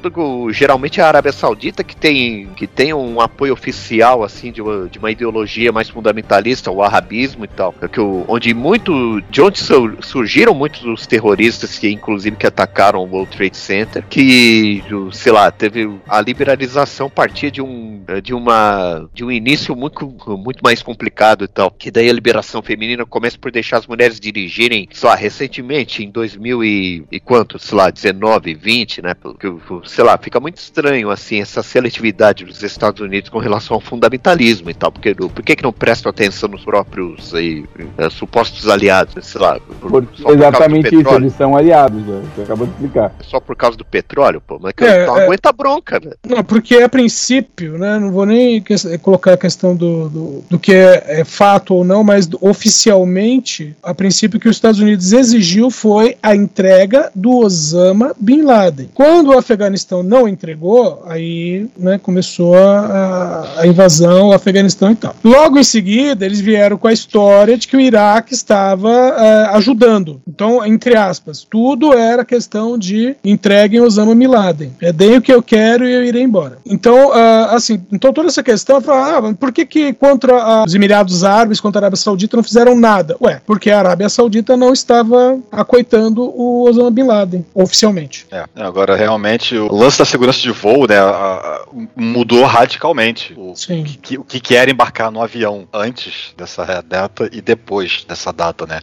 geralmente é a Arábia Saudita que tem, que tem um apoio oficial, assim, de uma, de uma ideologia mais fundamentalista, o arabismo e tal. É que o- onde muito. De onde sur- surgiram muitos dos terroristas que, inclusive, que atacaram o World Trade Center, que, sei lá, teve a liberalização partia de um de uma de um início muito muito mais complicado e tal. Que daí a liberação feminina começa por deixar as mulheres dirigirem só recentemente em 2000 e, e quanto? Sei lá 19 20 né? Porque sei lá fica muito estranho assim essa seletividade dos Estados Unidos com relação ao fundamentalismo e tal. Porque por que que não prestam atenção nos próprios aí, eh, supostos aliados sei lá por- Por- só por exatamente isso, eles são aliados, né? Você acabou de explicar. só por causa do petróleo, pô. Mas que É, não é. aguenta bronca, velho. Não, porque a princípio, né, não vou nem que- colocar a questão do, do, do que é, é fato ou não, mas oficialmente, a princípio que os Estados Unidos exigiu foi a entrega do Osama Bin Laden. Quando o Afeganistão não entregou, aí né, começou a, a invasão ao Afeganistão e tal. Logo em seguida, eles vieram com a história de que o Iraque estava eh, ajudando. Então, entre aspas, tudo era questão de entreguem Osama Bin Laden. É deem o que eu quero e eu irei embora. Então, ah, assim, então toda essa questão, fala, ah, por que que contra os Emirados Árabes, contra a Arábia Saudita não fizeram nada? Ué, porque a Arábia Saudita não estava acoitando o Osama Bin Laden, oficialmente. É, agora realmente o lance da segurança de voo, né, a- a- mudou radicalmente. O Sim. que, o que que era embarcar no avião antes dessa data e depois dessa data, né?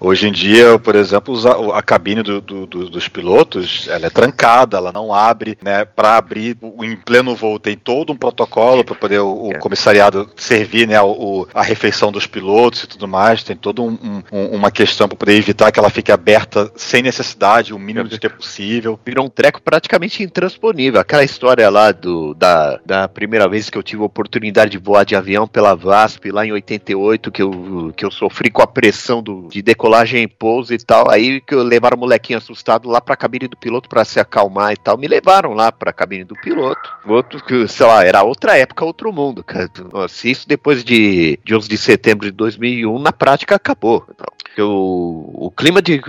Hoje em dia, por exemplo, a cabine do- do- do- dos pilotos, ela é trancada, ela não abre, né? Para abrir em pleno voo tem todo um protocolo para poder o, o comissariado servir, né? O, a refeição dos pilotos e tudo mais, tem toda um, um- uma questão para poder evitar que ela fique aberta sem necessidade, o mínimo de tempo possível. Virou um treco praticamente intransponível. Aquela história lá do, da, da primeira vez que eu tive a oportunidade de voar de avião pela VASP, lá em 88, que eu, que eu sofri com a pressão do, de decolagem em pouso e tal. Aí que eu levaram o molequinho assustado lá pra cabine do piloto pra se acalmar e tal. Me levaram lá pra cabine do piloto. Outro que, sei lá, era outra época, outro mundo, cara. Se isso depois de, de 11 de setembro de 2001, na prática acabou. Então, o, o clima de,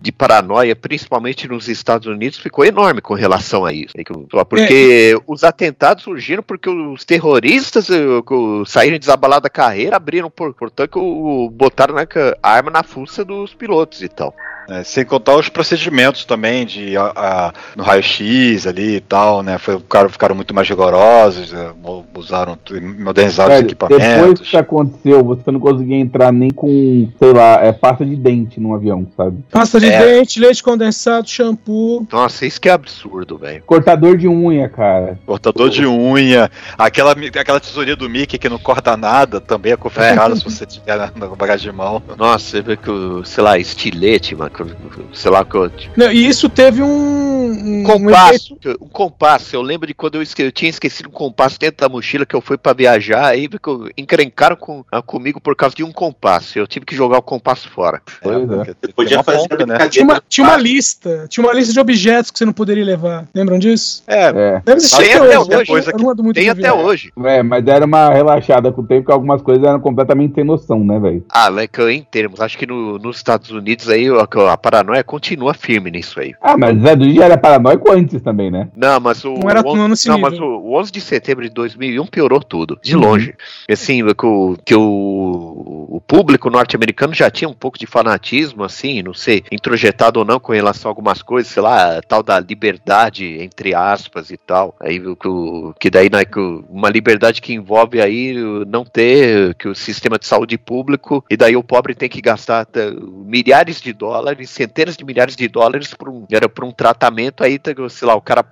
de paranoia, principalmente nos Estados Unidos, ficou enorme com relação a isso. É o- Porque os atentados surgiram porque os terroristas eh, saíram desabalados da carreira, abriram o- botaram né, que a arma na fuça dos pilotos e tal. É, sem contar os procedimentos também de a- a- no raio-x ali e tal, né? Foi, ficaram, ficaram muito mais rigorosos, é, mo- usaram, modernizaram os Velho, depois equipamentos. que aconteceu, você não conseguia entrar nem com, sei lá, é, pasta de dente num avião, sabe? Pasta de É. dente, leite condensado, shampoo. Nossa, isso que é absurdo, velho. Cortador de unha, cara. Cortador de unha, aquela, aquela tesourinha do Mickey que não corta nada, também é confiscada se você tiver na, na bagagem de mão. Nossa, você vê que, o, sei lá, estilete, mano, sei lá, que o- Não, e isso teve um, um, um compasso, um compasso. Eu lembro de quando eu, esque- eu tinha esquecido um compasso dentro da mochila que eu fui pra viajar, aí que encrencaram com, ah, comigo por causa de um compasso. Eu tive que jogar o compasso fora. Pois é. tem Podia uma fazer ponta, né? Tinha uma, tinha uma lista, tinha uma lista de objetos que você não poderia levar. Lembram disso? É, É. Deve existir Tem até hoje. não ando muito Tem de até hoje. É, mas era uma relaxada com o tempo que algumas coisas eram completamente sem noção, né, velho? Ah, é que em termos, acho que no- nos Estados Unidos aí a, a paranoia continua firme nisso aí. Ah, mas Zé do já era paranoico antes também, né? Não, mas o, Não era o, no nesse não, nível. mas o, o 11 de setembro de 2001 piorou tudo, de Uhum. longe. Assim, que o, que o, o público norte-americano já tinha um pouco de fanatismo, assim, não sei, introjetado ou não com relação a algumas coisas, sei lá, tal da liberdade, entre aspas e tal. Aí que, que daí né, que uma liberdade que envolve aí não ter que o sistema de saúde público e daí o pobre tem que gastar milhares de dólares, centenas de milhares de dólares por um, era por um tratamento aí, tá, sei lá, o cara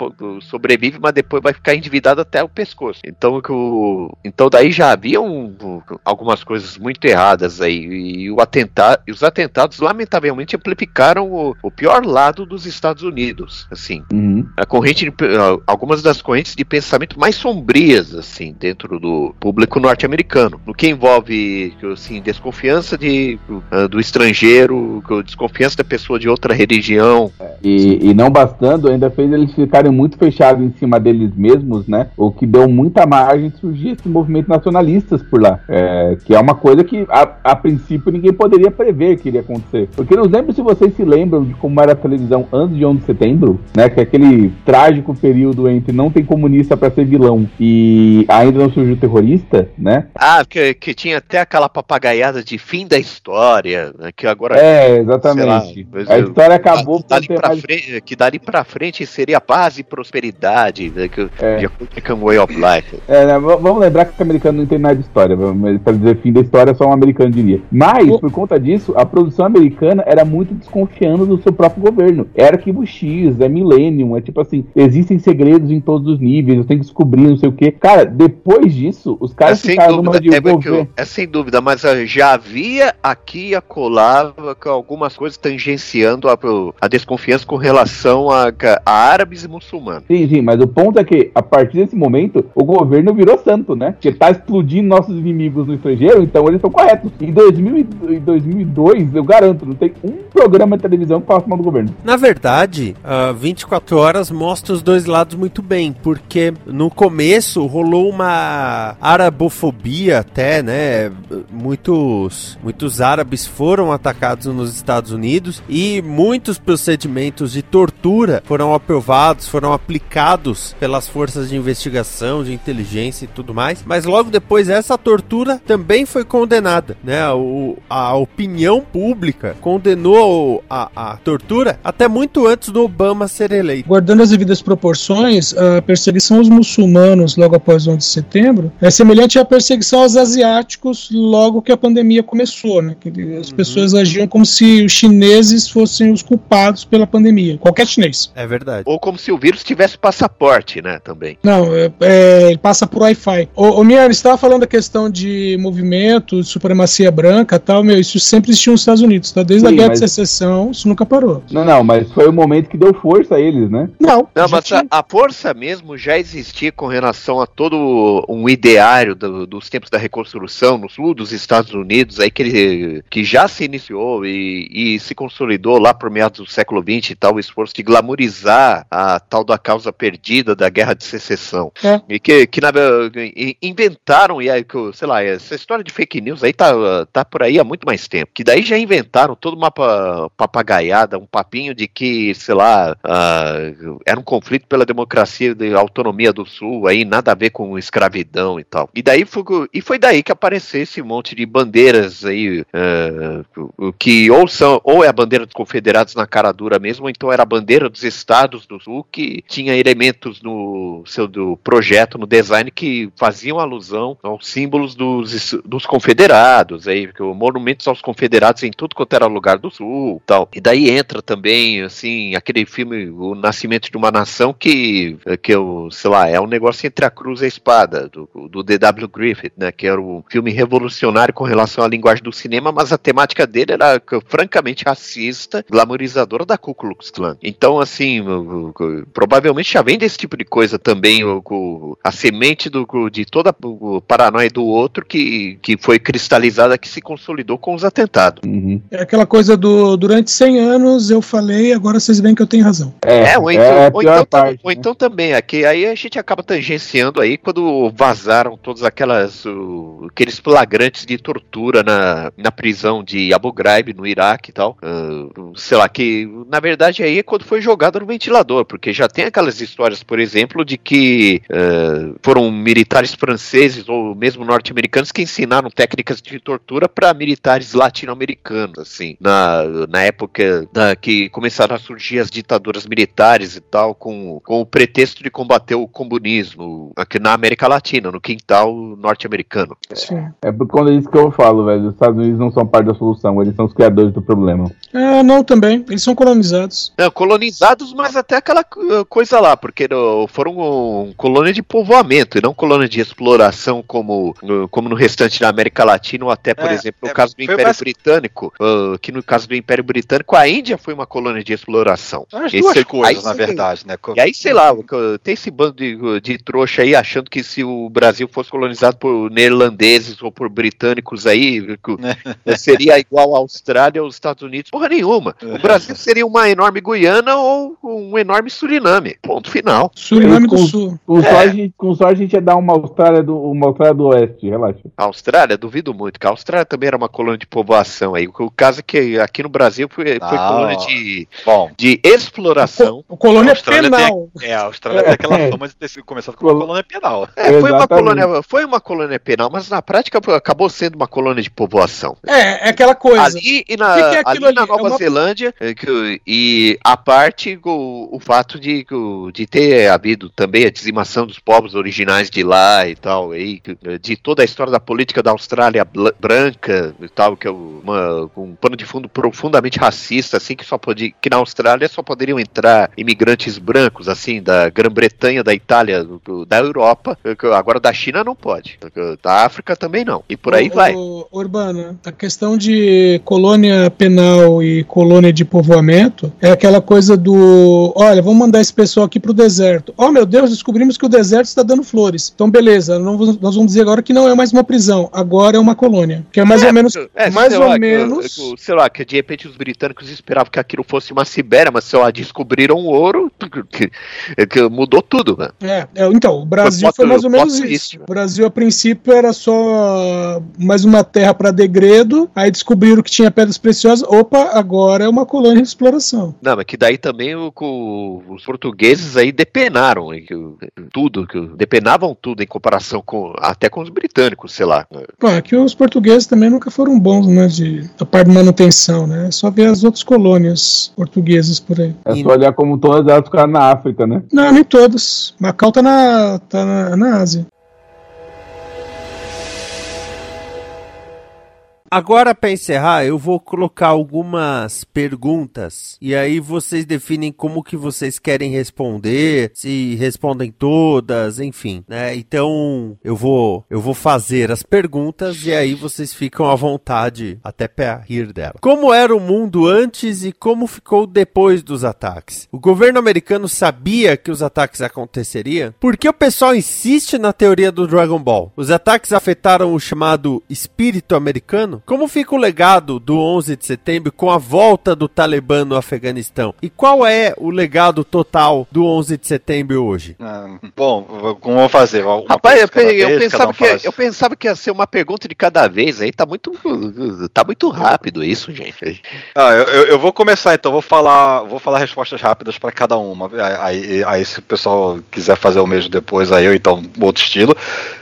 sobrevive, mas depois vai ficar endividado até o pescoço. Então o, então daí já havia um- algumas coisas muito erradas aí e o atentado, e os atentados lamentavelmente amplificaram o, o pior lado dos Estados Unidos, assim Uhum. a corrente de ah, algumas das correntes de pensamento mais sombrias assim dentro do público norte-americano no que envolve assim desconfiança de ah, do estrangeiro desconfiança da pessoa de outra religião E, e não bastando, ainda fez eles ficarem muito fechados em cima deles mesmos, né? O que deu muita margem de surgir esse movimento nacionalistas por lá. É, que é uma coisa que, a, a princípio, ninguém poderia prever que iria acontecer. Porque não lembro se vocês se lembram de como era a televisão antes de 11 de setembro, né? Que é aquele trágico período entre não tem comunista pra ser vilão e ainda não surgiu terrorista, né? ah que, que tinha até aquela papagaiada de fim da história né, que agora É, exatamente. Mas a eu- história acabou que por dali, ter pra mais frente, que dali pra frente seria paz e prosperidade né, que, É. de American Way of Life É, né, vamos lembrar que o americano não entende nada de história, mas pra dizer fim da história, só um americano diria. Mas, O- por conta disso, a produção americana era muito desconfiando do seu próprio governo. Era Arquivo X, é Millennium, é tipo assim, existem segredos em todos os níveis, eu tenho que descobrir, não sei o quê. Cara, depois disso, os É caras sem, ficaram numa dúvida, de é, eu- é sem dúvida, mas ah, já havia aqui a colava com algumas coisas, tangenciando a, a desconfiança com relação a, a árabes e muçulmanos. Sim, sim, mas o ponto é que, a partir desse momento, o governo virou santo, né? Porque tá explodindo nossos inimigos no estrangeiro, então eles estão corretos. Em 2000 e- em 2002, eu garanto, não tem um programa de televisão que fala mal do governo. Na verdade, a 24 horas mostra os dois lados muito bem, porque no começo rolou uma arabofobia até, né? Muitos, muitos árabes foram atacados nos Estados Unidos e muitos procedimentos de tortura foram aprovados, foram aplicados pelas forças de investigação, de inteligência e tudo mais. Mas logo depois essa tortura também foi condenada, né? O, a opinião pública condenou a, a tortura até muito antes do Obama ser eleito. Guardando as devidas proporções, a perseguição aos muçulmanos logo após o 11 de setembro é semelhante à perseguição aos asiáticos logo que a pandemia começou, né? As pessoas agiam como se os chineses fossem os culpados pela pandemia. Qualquer chinês. É verdade. Ou como se o vírus tivesse passaporte, né, também. Não, é, é, ele passa por Wi-Fi. Ô, ô Miane, você estava falando da questão de movimento, de supremacia branca e tal, meu, isso sempre existiu nos Estados Unidos, tá? Desde Sim, a Guerra mas- de Secessão, isso nunca parou. Não, não, mas foi o momento que deu força a eles, né? Não, Não, mas tinha- a força mesmo já existia com relação a todo um ideário do- dos tempos da reconstrução no sul dos Estados Unidos, aí que, ele, que já se iniciou e, e se consolidou lá por meados do século XX e tal, o esforço de glamorizar a tal da causa perdida da guerra de secessão. É. E que, que na, inventaram, e aí, sei lá, essa história de fake news aí tá, tá por aí há muito mais tempo. Que daí já inventaram toda uma pa- papagaiada, um papinho de que, sei lá, ah, era um conflito pela democracia e autonomia do Sul, aí nada a ver com escravidão e tal. E daí foi, e foi daí que apareceu esse monte de bandeiras aí, o que ou são, ou a bandeira dos confederados na cara dura mesmo, então era a bandeira dos estados do Sul que tinha elementos no seu do projeto, no design que faziam alusão aos símbolos dos, dos confederados, aí, monumentos aos confederados em tudo quanto era lugar do Sul, tal. E daí entra também, assim, aquele filme O Nascimento de uma Nação que que eu, sei lá, é um negócio entre a cruz e a espada do, do D.W. Griffith, né, que era um filme revolucionário com relação à linguagem do cinema, mas a temática dele era francamente racista, glamorizadora da Ku Klux Klan. Então, assim, provavelmente já vem desse tipo de coisa também, a semente do, de toda a paranoia do outro que, que foi cristalizada, que se consolidou com os atentados. Uhum. É aquela coisa do durante 100 anos eu falei, agora vocês veem que eu tenho razão. É, ou então, é ou então, parte, ou né? então também, aqui, aí a gente acaba tangenciando aí quando vazaram todos aquelas, o- aqueles flagrantes de tortura na, na prisão de Abu Ghraib, no Iraque e tal. Ah, sei lá, que na verdade aí é quando foi jogado no ventilador, porque já tem aquelas histórias, por exemplo, de que ah, foram militares franceses ou mesmo norte-americanos que ensinaram técnicas de tortura para militares latino-americanos, assim, na, na época da, que começaram a surgir as ditaduras militares e tal, com, com o pretexto de combater o comunismo aqui na América Latina, no quintal norte-americano. Sim. É por conta disso que eu falo, velho. Os Estados Unidos não são parte da solução, eles são os criadores do problema. Ah, não, também. Eles são colonizados. Não, colonizados, mas até aquela co- coisa lá, porque no- foram um, colônia de povoamento e não colônia de exploração como, no- como no restante da América Latina, ou até, por É, exemplo, no é, caso do Império mais- Britânico, ah, que no caso do Império Britânico, a Índia foi uma colônia de exploração. As Esse- duas aí coisas, na sim, verdade, né? E aí, sei lá, tem esse bando de, de trouxa aí achando que se o Brasil fosse colonizado por neerlandeses ou por britânicos aí, (laughs) seria igual à Austrália ou aos Estados Unidos. Porra nenhuma. O Brasil seria uma enorme Guiana ou um enorme Suriname. Ponto final. Suriname com, do Sul. Com, É. a gente- com sorte a gente ia dar uma Austrália do, uma Austrália do Oeste, relaxa. A Austrália, duvido muito, que a Austrália também era uma colônia de povoação aí. O caso é que aqui no Brasil foi, foi Não. colônia de, Bom, de exploração. O colônia A Austrália penal. é, a Austrália tem aquela fama de ter sido começado com uma colônia penal. É, foi uma, colônia, foi uma colônia penal, mas na prática acabou sendo uma colônia de povoação. É, é aquela coisa. Ali e na, O que que é ali na ali? É Nova uma- Zelândia, é, que- e a parte, o, o fato de, de ter havido também a dizimação dos povos originais de lá e tal, e, que- de toda a história da política da Austrália branca e tal, que é uma, um pano de fundo profundamente racista, assim, que só podia, que na Austrália só poderiam entrar imigrantes brancos, assim, da Grã-Bretanha, da Itália, do- da Europa, que agora da China não pode, da África também não, e por aí Ô, vai. ô, Urbana, a questão de colônia penal espacial e colônia de povoamento é aquela coisa do: olha, vamos mandar esse pessoal aqui pro deserto. Oh meu Deus, descobrimos que o deserto está dando flores. Então, beleza, não nós vamos dizer agora que não é mais uma prisão, agora é uma colônia. Que é mais ou menos. É, mais ou lá, que- menos. que- sei lá, que de repente os britânicos esperavam que aquilo fosse uma Sibéria, mas sei lá, descobriram ouro, que, que mudou tudo, né? É, é, então, o Brasil Foi foi, mais ou menos isso. né? O Brasil, a princípio, era só mais uma terra para degredo, aí descobriram que tinha pedras preciosas. Opa, agora é uma colônia de exploração. Não, mas que daí também o, co- os portugueses aí depenaram, que o- tudo, que o- depenavam tudo em comparação com até com os britânicos, sei lá. Bom, é que os portugueses também nunca foram bons, né, de, da parte de manutenção, né? É só ver as outras colônias portuguesas por aí. É só olhar como todas elas ficaram na África, né? Não, nem todas. Macau tá na, tá na, na Ásia. Agora, para encerrar, eu vou colocar algumas perguntas e aí vocês definem como que vocês querem responder, se respondem todas, enfim, né? Então, eu vou eu vou fazer as perguntas e aí vocês ficam à vontade até para rir dela. Como era o mundo antes e como ficou depois dos ataques? O governo americano sabia que os ataques aconteceriam? Por que o pessoal insiste na teoria do Dragon Ball? Os ataques afetaram o chamado espírito americano? Como fica o legado do 11 de setembro com a volta do Talibã no Afeganistão? E qual é o legado total do 11 de setembro hoje? Ah, bom, como eu vou fazer? Uma Rapaz, eu, eu vez, cada pensava um que, eu pensava que ia ser uma pergunta de cada vez, aí tá muito, tá muito rápido isso, gente. Ah, eu, eu- eu vou começar então, vou falar, vou falar respostas rápidas para cada uma. Aí, aí, se o pessoal quiser fazer o mesmo depois, aí eu então outro estilo.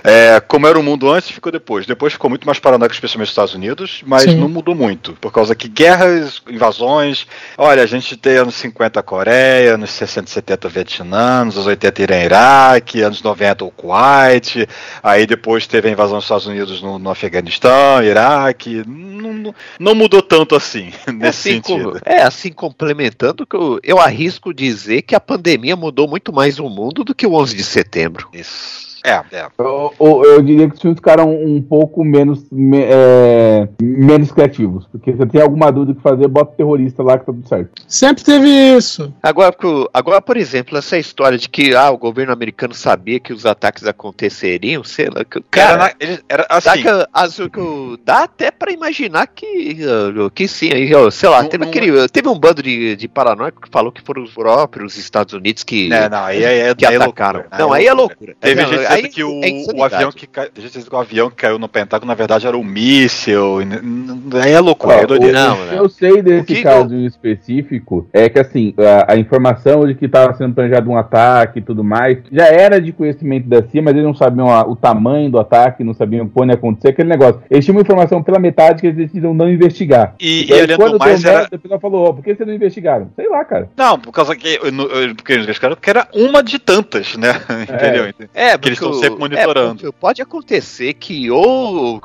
É, como era o mundo antes, ficou depois. Depois ficou muito mais paranoico, especialmente nos Estados Unidos, mas Sim. não mudou muito, por causa que guerras, invasões. Olha, a gente tem anos 50 a Coreia, anos 60 e 70 o Vietnã, anos 80 Irã e Iraque, anos 90 o Kuwait, aí depois teve a invasão dos Estados Unidos no, no Afeganistão, Iraque. Não, não, não mudou tanto assim, (laughs) nesse assim, sentido. co- é, assim, complementando, que eu, eu arrisco dizer que a pandemia mudou muito mais o mundo do que o 11 de setembro. Isso. É, é. Eu, eu- eu diria que os filmes ficaram um pouco menos, me- é, menos criativos. Porque se você tem alguma dúvida que fazer, bota o terrorista lá que tá tudo certo. Sempre teve isso. Agora, agora, por exemplo, essa história de que ah, o governo americano sabia que os ataques aconteceriam, sei lá, que, Cara, ele- era dá, assim. que, as- que- dá até pra imaginar que, ah, que sim, aí, sei lá, Não- teve, não- aquele, teve um bando de, de paranoico que falou que foram os próprios Estados Unidos que, É, não, aí é, que aí é atacaram. loucura, não, aí é loucura. Teve Não, gente aí dizendo que o, é o avião que, cai- o avião que caiu no Pentágono, na verdade, era um míssil. Aí é loucura, Ó, é doideira. Não, o que né? eu sei desse caso em específico é que assim, a, a informação de que estava sendo planejado um ataque e tudo mais já era de conhecimento da CIA, mas eles não sabiam a- o tamanho do ataque, não sabiam quando ia acontecer, aquele negócio. Eles tinham uma informação pela metade que eles decidiram não investigar. E, e aí, além do quando mais, era. merda, o pessoal falou, ó, por que vocês não investigaram? Sei lá, cara. Não, por causa que. eu não- eu- Porque eles investigaram, porque era uma de tantas, né? (laughs) Entendeu? É, Que eles porque estão sempre monitorando. é, pode acontecer que ou,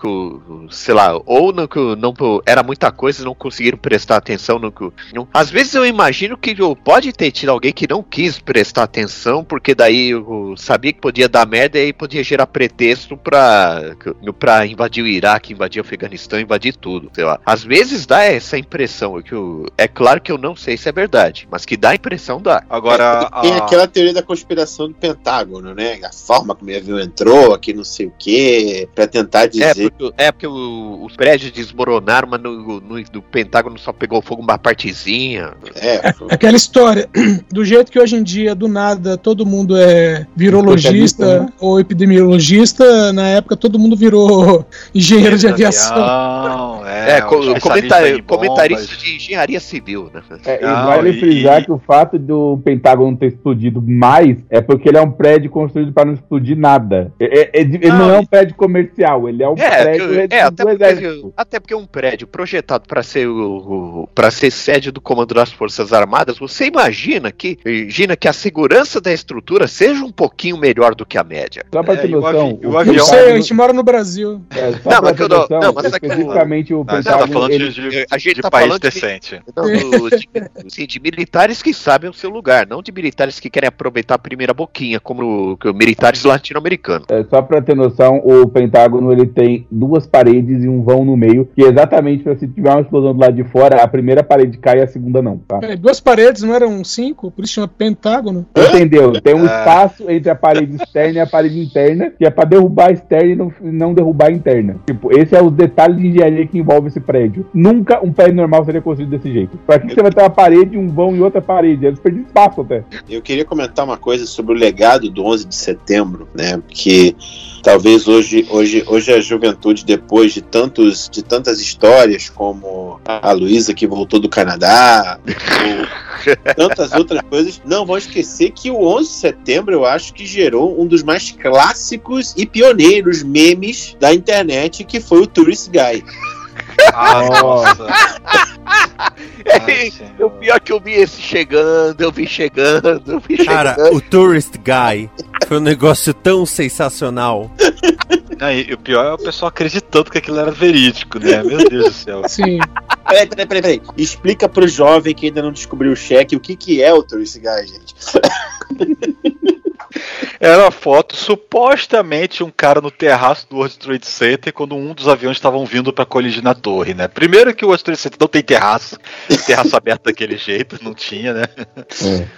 sei lá, ou não, não era muita coisa e não conseguiram prestar atenção no que. Às vezes eu imagino que pode ter tido alguém que não quis prestar atenção, porque daí sabia que podia dar merda e aí podia gerar pretexto pra, pra invadir o Iraque, invadir o Afeganistão, invadir tudo, sei lá. Às vezes dá essa impressão, que o- é claro que eu não sei se é verdade, mas que dá a impressão dá. Agora. Tem a- aquela teoria da conspiração do Pentágono, né? A forma como o avião entrou, aqui não sei o quê, pra tentar É dizer. porque, é porque o- os prédios desmoronaram, mas no, no, do Pentágono só pegou fogo uma partezinha. É, (laughs) Aquela história, (clears throat) do jeito que hoje em dia, do nada, todo mundo é virologista né? ou epidemiologista, na época todo mundo virou (laughs) engenheiro de aviação. É, é, especialistas comentar- comentarista de engenharia civil, né? É, e Não, vale e- frisar e- que o fato do Pentágono ter explodido mais é porque ele é um prédio construído para não explodir nada. É- é- é ele não, Não, é e- um prédio comercial, ele é um É, prédio que- é, até, do porque, até porque um prédio projetado para ser o, para ser sede do comando das forças armadas, você imagina que imagina que a segurança da estrutura seja um pouquinho melhor do que a média. Só pra É, ter e o noção, avi- o o avião- Não sei, a gente mora no Brasil. É, só Não, pra mas ter que eu noção, não, mas é especificamente o Não, é mas ela tá falando ele- de, de, a gente de tá país falando de- decente. (laughs) Não, de, sim, de militares que sabem o seu lugar, não de militares que querem aproveitar a primeira boquinha, como o- militares latino-americanos. É, só pra ter noção, o Pentágono ele tem duas paredes e um vão no meio, que é exatamente pra se tiver uma explosão do lado de fora, a primeira parede cai e a segunda não, tá? Peraí, duas paredes, não eram cinco? Por isso chama pentágono? Entendeu? Tem um Ah. espaço entre a parede externa e a parede interna, que é pra derrubar a externa e não, não derrubar a interna. Tipo, esse é o detalhe de engenharia que envolve esse prédio. Nunca um prédio normal seria construído desse jeito. Pra que você vai ter uma parede, um vão e outra parede? Eles perdem espaço até. Eu queria comentar uma coisa sobre o legado do 11 de setembro, né? Que talvez hoje, hoje, hoje a juventude, depois de tantos, de tantas histórias como a Luísa que voltou do Canadá, tantas outras coisas, não vão esquecer que o 11 de setembro eu acho que gerou um dos mais clássicos e pioneiros memes da internet, que foi o Tourist Guy. Ah, nossa. (laughs) O pior é que eu vi esse chegando, eu vi chegando, eu vi Cara, chegando. o Tourist Guy foi um negócio tão sensacional. Não, e, e o pior é o pessoal acreditando que aquilo era verídico, né? Meu Deus do céu. Sim. Peraí, peraí, peraí, peraí. Explica pro jovem que ainda não descobriu o cheque o que, que é o Tourist Guy, gente. (laughs) Era uma foto, supostamente, um cara no terraço do World Trade Center quando um dos aviões estavam vindo para coligir na torre, né? Primeiro que o World Trade Center não tem terraço, terraço aberto daquele jeito, não tinha, né?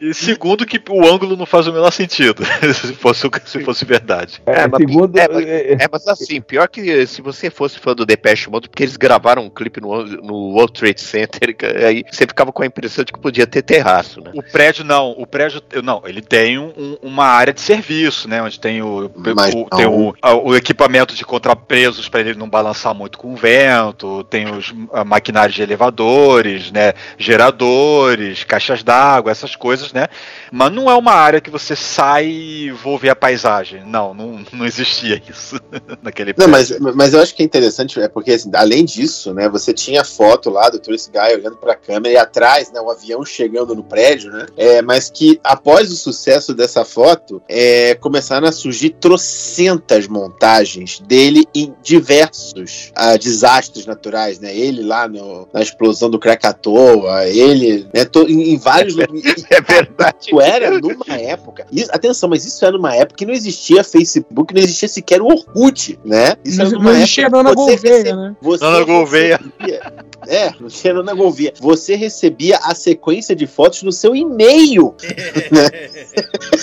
E segundo que o ângulo não faz o menor sentido, (laughs) se fosse, se fosse verdade. É, É, mas- segundo. é, mas- é, É, mas assim, pior que se você fosse fã do Depeche Mode, porque eles gravaram um clipe no, no World Trade Center, (laughs) aí você ficava com a impressão de que podia ter terraço, né? O prédio não, o prédio não, ele tem um- uma área de serviço, né? Onde tem o, o- tem o, a- o equipamento de contrapesos para ele não balançar muito com o vento, tem os maquinários de elevadores, né? Geradores, caixas d'água, essas coisas, né? Mas não é uma área que você sai e vou ver a paisagem. Não, não, não existia isso (laughs) naquele Não, mas, mas eu acho que é interessante, é porque, assim, além disso, né, você tinha a foto lá do Tourist Guy olhando pra câmera e atrás, né, o avião chegando no prédio, né, é, mas que após o sucesso dessa foto, é, começaram a surgir trocentas montagens dele em diversos ah, desastres naturais, né, ele lá no- na explosão do Krakatoa, ele, né, to- em, em vários (laughs) lugares. (laughs) É verdade. Isso era numa época. Isso, atenção, mas isso era numa época que não existia Facebook, não existia sequer o Orkut, né? Isso Não, era não numa existia época Nana você Gouveia, recebia- né? você Nana Gouveia. recebia- É, não tinha Nana Gouveia. Você recebia a sequência de fotos no seu e-mail. (laughs)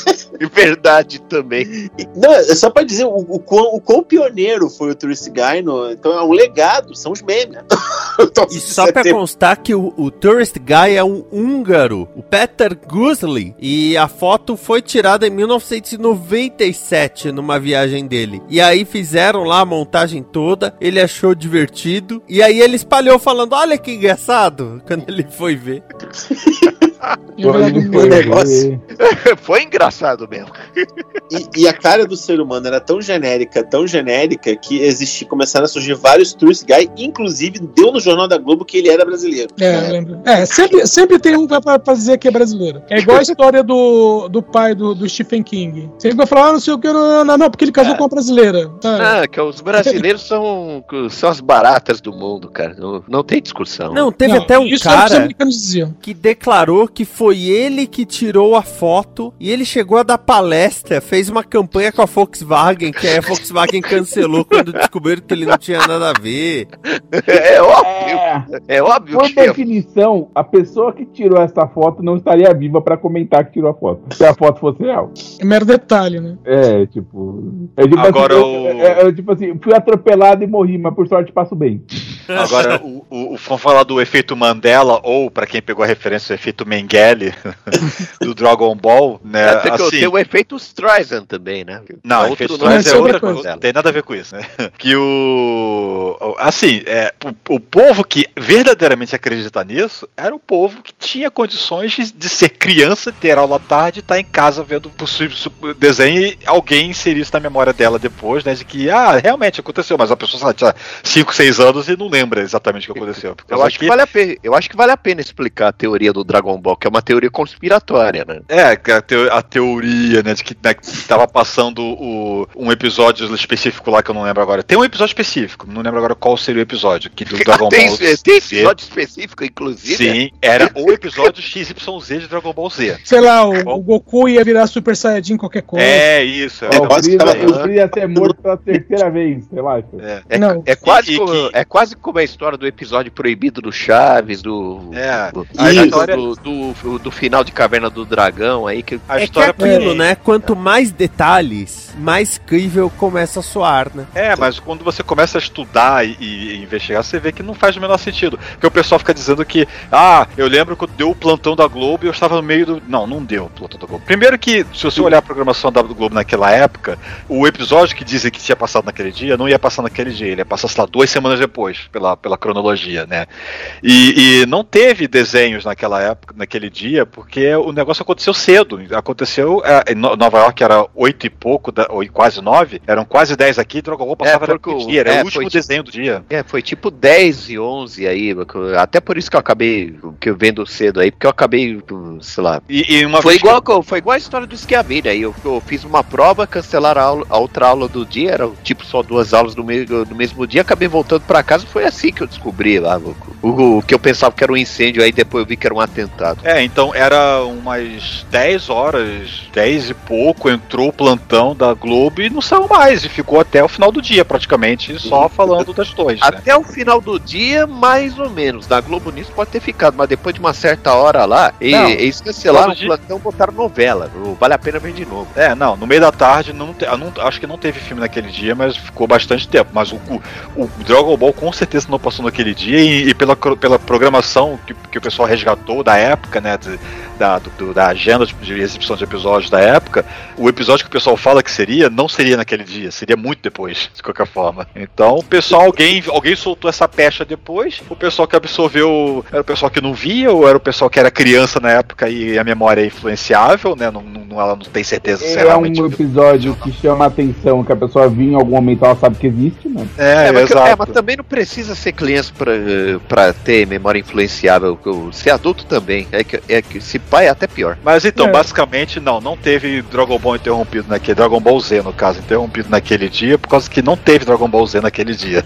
É (laughs) verdade também. Não, é só pra dizer o, o, quão, o quão pioneiro foi o Tourist Guy. No, então é um legado, são os memes. (laughs) Então, E só pra constar que o, o Tourist Guy é um húngaro, o Peter Guzli, e a foto foi tirada em 1997 numa viagem dele. E aí fizeram lá a montagem toda, ele achou divertido, e aí ele espalhou falando, olha que engraçado, (laughs) quando ele foi ver. Quando foi Negro. negócio. (laughs) Foi engraçado mesmo. E, e a cara do ser humano era tão genérica, tão genérica, que existi, começaram a surgir vários Tourist Guy, inclusive deu no Jornal da Globo que ele era brasileiro. É, eu lembro. É, sempre, sempre tem um pra, pra- dizer que é brasileiro. É igual a história do, do pai do, do Stephen King. Sempre vai falar, ah, não sei o que, não, não, não, porque ele casou com uma brasileira. Ah, que os brasileiros são, são as baratas do mundo, cara. Não, não tem discussão. Não, teve Não, até um os cara que declarou que foi ele que tirou a foto e ele chegou a dar palestra, fez uma campanha com a Volkswagen, que aí a Volkswagen cancelou quando descobriram que ele não tinha nada a ver. É óbvio, É, é óbvio por que é. definição, a pessoa que tirou essa foto não estaria viva pra comentar que tirou a foto. Se a foto fosse real. É mero detalhe, né? É, tipo. É tipo Agora assim, o- eu- é, é, tipo assim, fui atropelado e morri, mas por sorte passo bem. Agora, (laughs) o, o, o- vamos falar do efeito Mandela, ou, pra quem pegou a referência, o efeito Mengele, (laughs) do Dragon Ball, né? É, tem, que- assim, tem o efeito Streisand também, né? Não, Outro efeito Streisand é é outra coisa. Não tem nada a ver com isso, né? (laughs) Que o. o- Assim, é, o, o povo que verdadeiramente acredita nisso era o povo que tinha condições de, ser criança, ter aula à tarde e estar em casa vendo possível desenho e alguém inserir isso na memória dela depois, né? De que, ah, realmente aconteceu, mas a pessoa tinha 5, 6 anos e não lembra exatamente o que aconteceu. (laughs) Eu acho, que vale a pena, eu acho que vale a pena explicar a teoria do Dragon Ball, que é uma teoria conspiratória, né? É, que a, teo- a teoria, né, de que, né, que tava passando o- um episódio específico lá que eu não lembro agora. Tem um episódio específico, não lembro agora qual seria o episódio, que do Dragon tem, Ball tem Z. episódio específico, inclusive. Sim, era o episódio XYZ de Dragon Ball Z. Sei lá, o, o Goku ia virar Super Saiyajin qualquer coisa. É isso. Quase que tava- o Freeza ia ser morto pela terceira vez, relaxa. É. É, Não. é quase E- como, que- é quase como a história do episódio proibido do Chaves, do. É. do, A do- história- do, do- do final de Caverna do Dragão aí, que A É que história aquilo, né? Quanto mais detalhes, mais crível começa a soar, né? É, mas quando você começa a estudar e, e investigar, você vê que não faz o menor sentido. Porque o pessoal fica dizendo que, ah, eu lembro quando deu o plantão da Globo e eu estava no meio do. Não, não deu o plantão da Globo. Primeiro que, se você olhar a programação da Globo naquela época, o episódio que dizem que tinha passado naquele dia, não ia passar naquele dia, ele ia passar, sei lá, duas semanas depois, pela, pela cronologia, né? E, e não teve desenhos naquela época, naquele dia, porque o negócio aconteceu cedo. Aconteceu é, em No- Nova York era oito e pouco, da, ou quase nove, eram quase dez aqui, Dragon Ball passava É, porque dia, era é, o último foi- desenho do dia. É, foi tipo 10 e 11 aí, até por isso que eu acabei, que eu vendo cedo aí, porque eu acabei, sei lá. E, e Foi igual, que- foi igual a história do Schiavini aí, eu, eu fiz uma prova, cancelaram a, aula- a outra aula do dia, era tipo só duas aulas no, me- no mesmo dia, acabei voltando pra casa, foi assim que eu descobri lá, o, o- o que eu pensava que era um incêndio, aí depois eu vi que era um atentado. É, então era umas 10 horas, 10 e pouco, entrou o plantão da Globo e não saiu mais. E ficou até o final do dia, praticamente, só falando das torres. Né? Até o final do dia, mais ou menos. Na Globo News pode ter ficado, mas depois de uma certa hora lá, e- Não, eles cancelaram o dia- plantão botaram novela. Vale a pena ver de novo. É, não, no meio da tarde, não, te- não- acho que não teve filme naquele dia, mas ficou bastante tempo. Mas o, o, o Dragon Ball com certeza não passou naquele dia e, e pela, pela programação que, que o pessoal resgatou da época, né, de- da, do- da agenda de, de exibição de episódios da época, o episódio que o pessoal fala que seria, não seria naquele dia, seria muito depois, de qualquer forma. Então, o pessoal, alguém, alguém soltou essa pecha depois, o pessoal que absorveu era o pessoal que não via, ou era o pessoal que era criança na época e a memória é influenciável, né, não, não, ela não tem certeza se É realmente um episódio que chama a atenção, que a pessoa viu em algum momento, ela sabe que existe, né? É, É, mas, exato. é, mas também não precisa ser criança pra, pra ter memória influenciável. Ser adulto também. É que, é que se pai é até pior. Mas então, É. basicamente, não, não teve Dragon Ball interrompido naquele. Dragon Ball Z, no caso, interrompido naquele dia, por causa que não teve Dragon Ball Z naquele dia.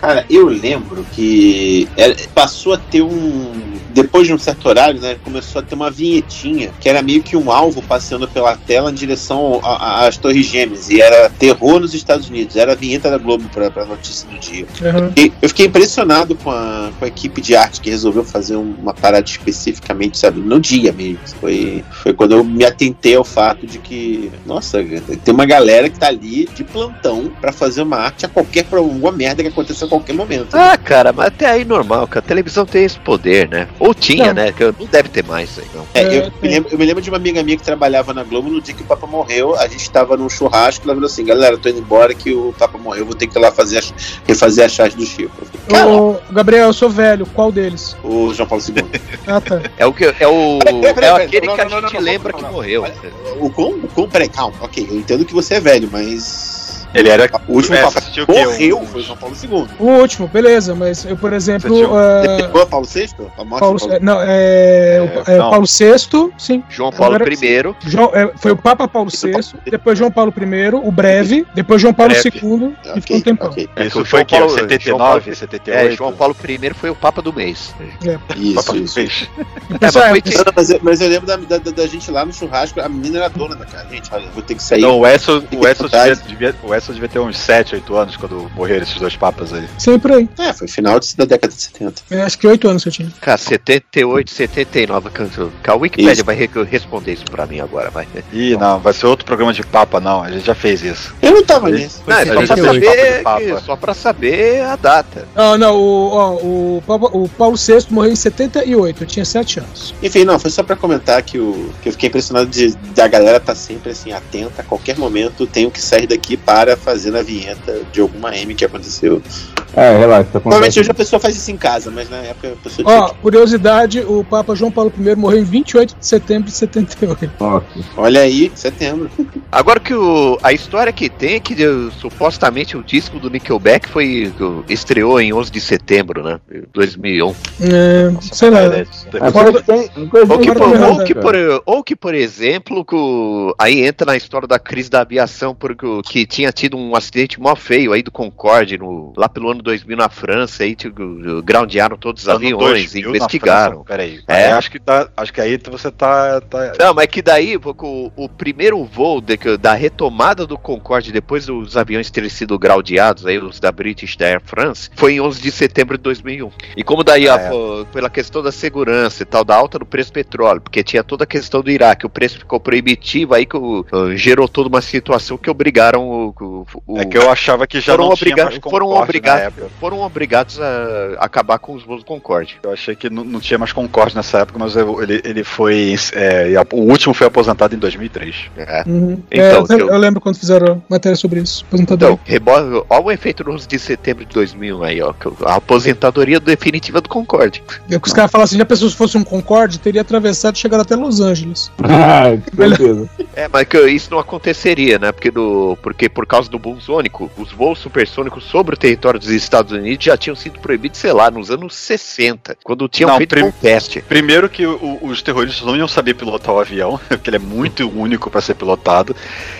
Cara, eu lembro que era- passou a ter um. Depois de um certo horário, né? Começou a ter uma vinhetinha, que era meio que um alvo passando pela tela em direção às Torres Gêmeas. E era terror nos Estados Unidos. Era a vinheta da Globo pra, pra notícia do dia. Uhum. E eu fiquei impressionado com a, com a equipe de arte que resolveu fazer um- uma parada especificamente, sabe, no dia mesmo. Foi, foi quando eu me atentei ao fato de que, nossa, tem uma galera que tá ali de plantão pra fazer uma arte a qualquer alguma merda que aconteça a qualquer momento. Ah, cara, mas até aí normal, que a televisão tem esse poder, né? Ou tinha, Não. né? Que não deve ter mais aí, não. É, É, eu, me lembro, eu me lembro de uma amiga minha que trabalhava na Globo no dia que o Papa morreu. A gente tava num churrasco e ela falou assim: galera, tô indo embora que o Papa morreu, vou ter que ir lá fazer as- refazer a chave do Chico. Eu "Cara, Ô, Gabriel, eu sou velho, qual deles? O João Paulo II. Ah, tá. É o que é o Peraí, peraí, é aquele não, que a não, gente não, lembra que morreu. o com, o com, peraí, calma, ok, eu entendo que você é velho, mas. Ele era. O último É, Papa morreu Um- foi o João Paulo II. O último, beleza, mas eu, por exemplo. Você tinha- Pegou Paulo VI? Paulo, Paulo- não, é, o- é, não. Paulo VI, sim. João Paulo Agora- I, João- é, foi o Papa Paulo VI, depois João Paulo I, o breve, depois João Paulo Breve. II e ficou um tempão. ok. É, Isso o foi João que? Paulo- 79, João Paulo- 78? é, João Paulo I foi o Papa do mês. Isso, Papa isso. fez. (laughs) E, pessoal, mas é, que- mas, eu, mas eu lembro da, da, da gente lá no churrasco, a menina era dona da casa. Gente, olha, vou ter que sair. Não, o Edson, o Edson, devia, devia, o Edson devia ter uns 7, 8 anos quando morreram esses dois papas aí. Sim, por aí. É, foi final de- da década de 70. É, acho que oito anos que eu tinha. Cara, 78, 79, cantor. A Wikipédia Isso. vai re- responder isso pra mim agora, vai. Ih, não, vai ser outro programa de papa, não. A gente já fez isso. Eu não tava nisso. Não, é só pra, 78. saber, Papa. que- só pra saber a data. Ah, não, o, ó, o, Papa- o Paulo VI morreu em 78, eu tinha 7 anos. Enfim, não, foi só pra comentar que, o, que eu fiquei impressionado de da galera tá sempre assim, atenta, a qualquer momento tenho que sair daqui para fazer a vinheta de alguma M que aconteceu É, relaxa, Provavelmente acontece. hoje a pessoa faz isso em casa, mas na época a pessoa Ó, curiosidade, o Papa João Paulo I morreu em 28 de setembro de 78. Nossa. Olha aí, setembro. Agora que o, a história que tem é que supostamente o disco do Nickelback foi uh, estreou em 11 de setembro, né? 2001. É, sei lá. É, coisa Ou que, por, ou, que por, ou que, por exemplo, que o- aí entra na história da crise da aviação, porque o- que tinha tido um acidente mó feio aí do Concorde, no, lá pelo ano 2000 na França, aí tipo, groundearam todos os Ano aviões, 2000 na investigaram. França, Peraí. É. É. Acho que, tá, acho que aí você tá. tá- Não, mas que daí, o, o primeiro voo de- da retomada do Concorde, depois dos aviões terem sido graudeados, aí os da British da Air France, foi em 11 de setembro de 2001. E como daí, Ah, a- é. pela questão da segurança e tal, da alta do preço do petróleo, porque tinha toda a questão do Iraque, o preço ficou proibitivo, aí que o- gerou toda uma situação que obrigaram o... o- o- É que eu achava que já foram, não tinha mais foram, Concorde obrigados, foram obrigados a acabar com os voos do Concorde. Eu achei que não, não tinha mais Concorde nessa época, mas eu- ele, ele foi. é, o último foi aposentado em 2003. É. Uhum. Então, É, eu, eu- lembro quando fizeram matéria sobre isso. Aposentadoria. Então, olha o efeito no 11 de setembro de 2001 aí, ó. A aposentadoria definitiva do Concorde. É que os caras falam assim: já pensou se fosse um Concorde, teria atravessado e chegado até Los Angeles. (laughs) Ah, certeza. É, mas que isso não aconteceria, né? Porque, do... Porque por causa do boom sônico, os voos supersônicos sobre o território dos Estados Unidos já tinham sido proibidos, sei lá, nos anos 60, quando tinham Não, feito prim- um teste. Primeiro que o- os terroristas não iam saber pilotar o avião, (laughs) porque ele é muito único para ser pilotado.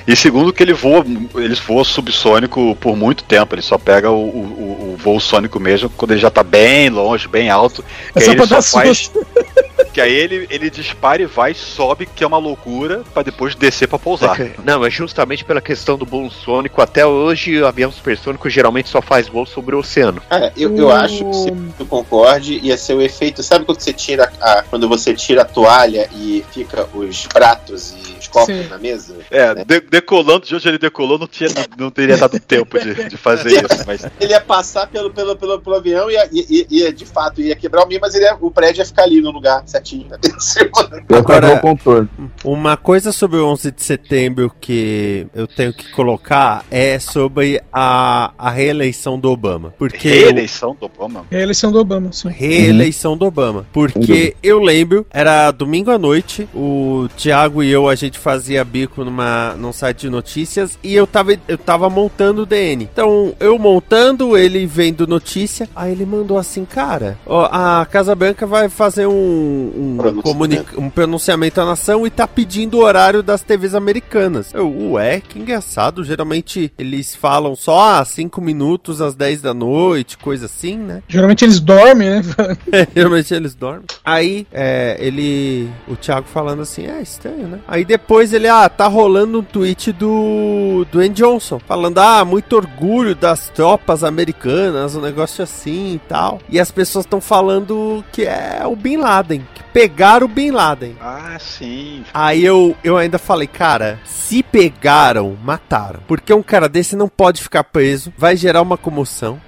E segundo que ele voa, ele voa subsônico por muito tempo. Ele só pega o, o- o voo sônico mesmo quando ele já tá bem longe, bem alto. É só ele só dar faz. susto. (laughs) Que aí ele, ele dispara e vai, sobe, que é uma loucura, para depois descer para pousar. Não, é justamente pela questão do boom sônico. Até hoje, o avião supersônico geralmente só faz voo sobre o oceano. Cara, eu, eu O- acho que se eu concorde, ia ser o efeito. Sabe quando você tira a, quando você tira a toalha e fica os pratos e os copos Sim. na mesa? É, de- decolando, de onde ele decolou, não, tinha, não teria dado (laughs) tempo de, de fazer isso. Mas Ele ia passar pelo, pelo, pelo, pelo avião e ia, ia, ia, de fato ia quebrar o mim, mas ele ia- o prédio ia ficar ali no lugar certinho. (laughs) Eu Agora- Agora... o contorno. Uma coisa sobre o 11 de setembro que eu tenho que colocar é sobre a, a reeleição do Obama. Porque o- reeleição do Obama. É a eleição do Obama, sim. reeleição do Obama. Porque eu lembro, era domingo à noite, o Thiago e eu, a gente fazia bico numa, num site de notícias e eu tava, eu tava montando o DN. Então, eu montando, ele vendo notícia, aí ele mandou assim, cara, ó, a Casa Branca vai fazer um, um, Pronunciamento. comuni- um pronunciamento à nação e tá pedindo o horário das TVs americanas. Eu, ué, que engraçado, geralmente eles falam só ah, 5 minutos às 10 da noite, coisa assim, né? (laughs) Geralmente eles dormem, né? (laughs) Geralmente eles dormem. Aí, é, ele. O Thiago falando assim, é estranho, né? Aí depois ele, ah, tá rolando um tweet do. Do Andy Johnson. Falando, ah, muito orgulho das tropas americanas, um negócio assim e tal. E as pessoas estão falando que é o Bin Laden. Que pegaram o Bin Laden. Ah, sim. Aí eu, eu ainda falei, cara, se pegaram, mataram. Porque um cara desse não pode ficar preso, vai gerar uma comoção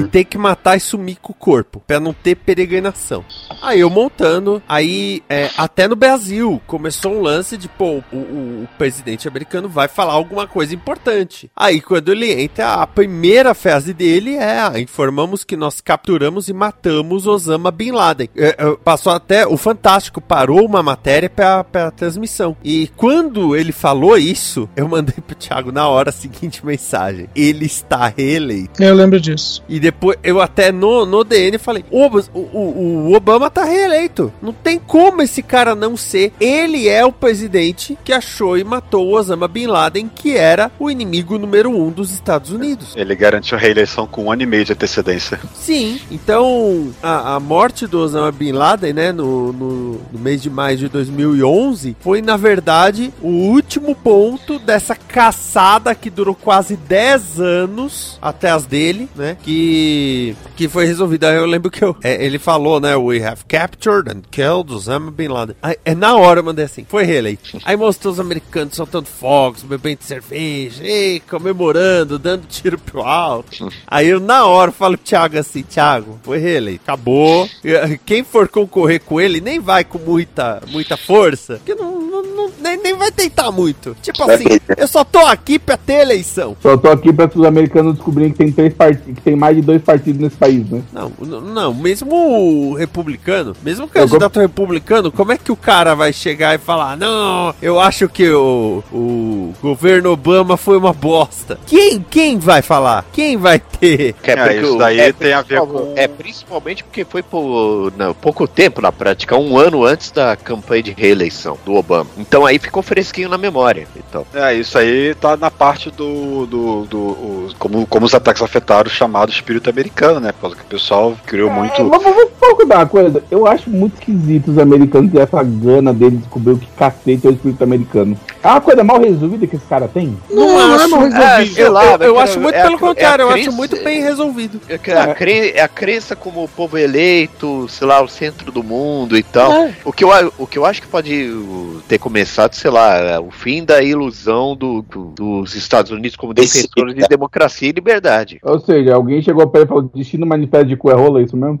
e tem que matar e sumir com o corpo, pra não ter peregrinação. Aí eu montando, aí é, até no Brasil começou um lance de, pô, o, o- o presidente americano vai falar alguma coisa importante. Aí quando ele entra, a primeira frase dele é: ah, informamos que nós capturamos e matamos Osama Bin Laden. É, é, passou até, o Fantástico parou uma matéria pra, pra transmissão. E quando ele falou isso, eu mandei pro Thiago na hora a seguinte (laughs) mensagem: ele está reeleito. Eu lembro disso. E depois, eu até no, no DN falei: o, o, o- Obama tá reeleito. Não tem como esse cara não ser. Ele é o presidente que achou e matou o Osama Bin Laden, que era o inimigo número um dos Estados Unidos. Ele garantiu a reeleição com um ano e meio de antecedência. Sim, então a, a morte do Osama Bin Laden, né, no, no, no mês de maio de 2011, foi na verdade o último ponto dessa caçada que durou quase 10 anos até as dele, né, que, que foi resolvida. Eu lembro que eu, é, ele falou, né, we have captured and killed Osama Bin Laden. Aí, é na hora eu mandei assim, foi reeleito. Aí mostrou os americanos soltando fogos, bebendo cerveja, e comemorando, dando tiro pro alto. Aí eu, na hora, falo pro Thiago assim: Thiago, foi reeleito. Acabou. Quem for concorrer com ele nem vai com muita, muita força. Porque não, não, nem, nem vai tentar muito. Tipo assim, eu só tô aqui pra ter eleição. Só tô aqui pra os americanos descobrirem que tem três partidos, que tem mais de dois partidos nesse país, né? Não, não, mesmo o republicano, mesmo o Eu candidato republicano, como é que o cara vai chegar e falar, não, eu acho que o, o governo Obama foi uma bosta? Quem, quem vai falar? Quem vai ter? Que É, porque isso daí tem a ver com- É, principalmente porque foi por não, pouco tempo na prática, um ano antes da campanha de reeleição do Obama. Então aí ficou fresquinho na memória. Então, É, isso aí tá na parte do. do, do o- como, como os ataques afetaram o chamado espírito americano, né? Por causa que o pessoal criou É, muito. mas vamos vamos contar uma coisa. Eu acho muito esquisito os americanos terem essa gana dele descobrir o que cacete é o espírito americano. É uma coisa mal resolvida que esse cara tem. Não, não é acho. mal resolvido. Ah, sei Eu, lá, eu- eu é acho muito é pelo é a contrário, eu crença- acho muito bem resolvido. é, a, cre- é a crença como o povo eleito, sei lá, o centro do mundo e tal. É. O, que eu, o que eu acho que pode uh, ter começado, sei lá, é o fim da ilusão do- do- dos Estados Unidos como defensores de democracia e liberdade. Ou seja, alguém chegou pra ele e falou: Destino manifesto de cu é rola, é isso mesmo?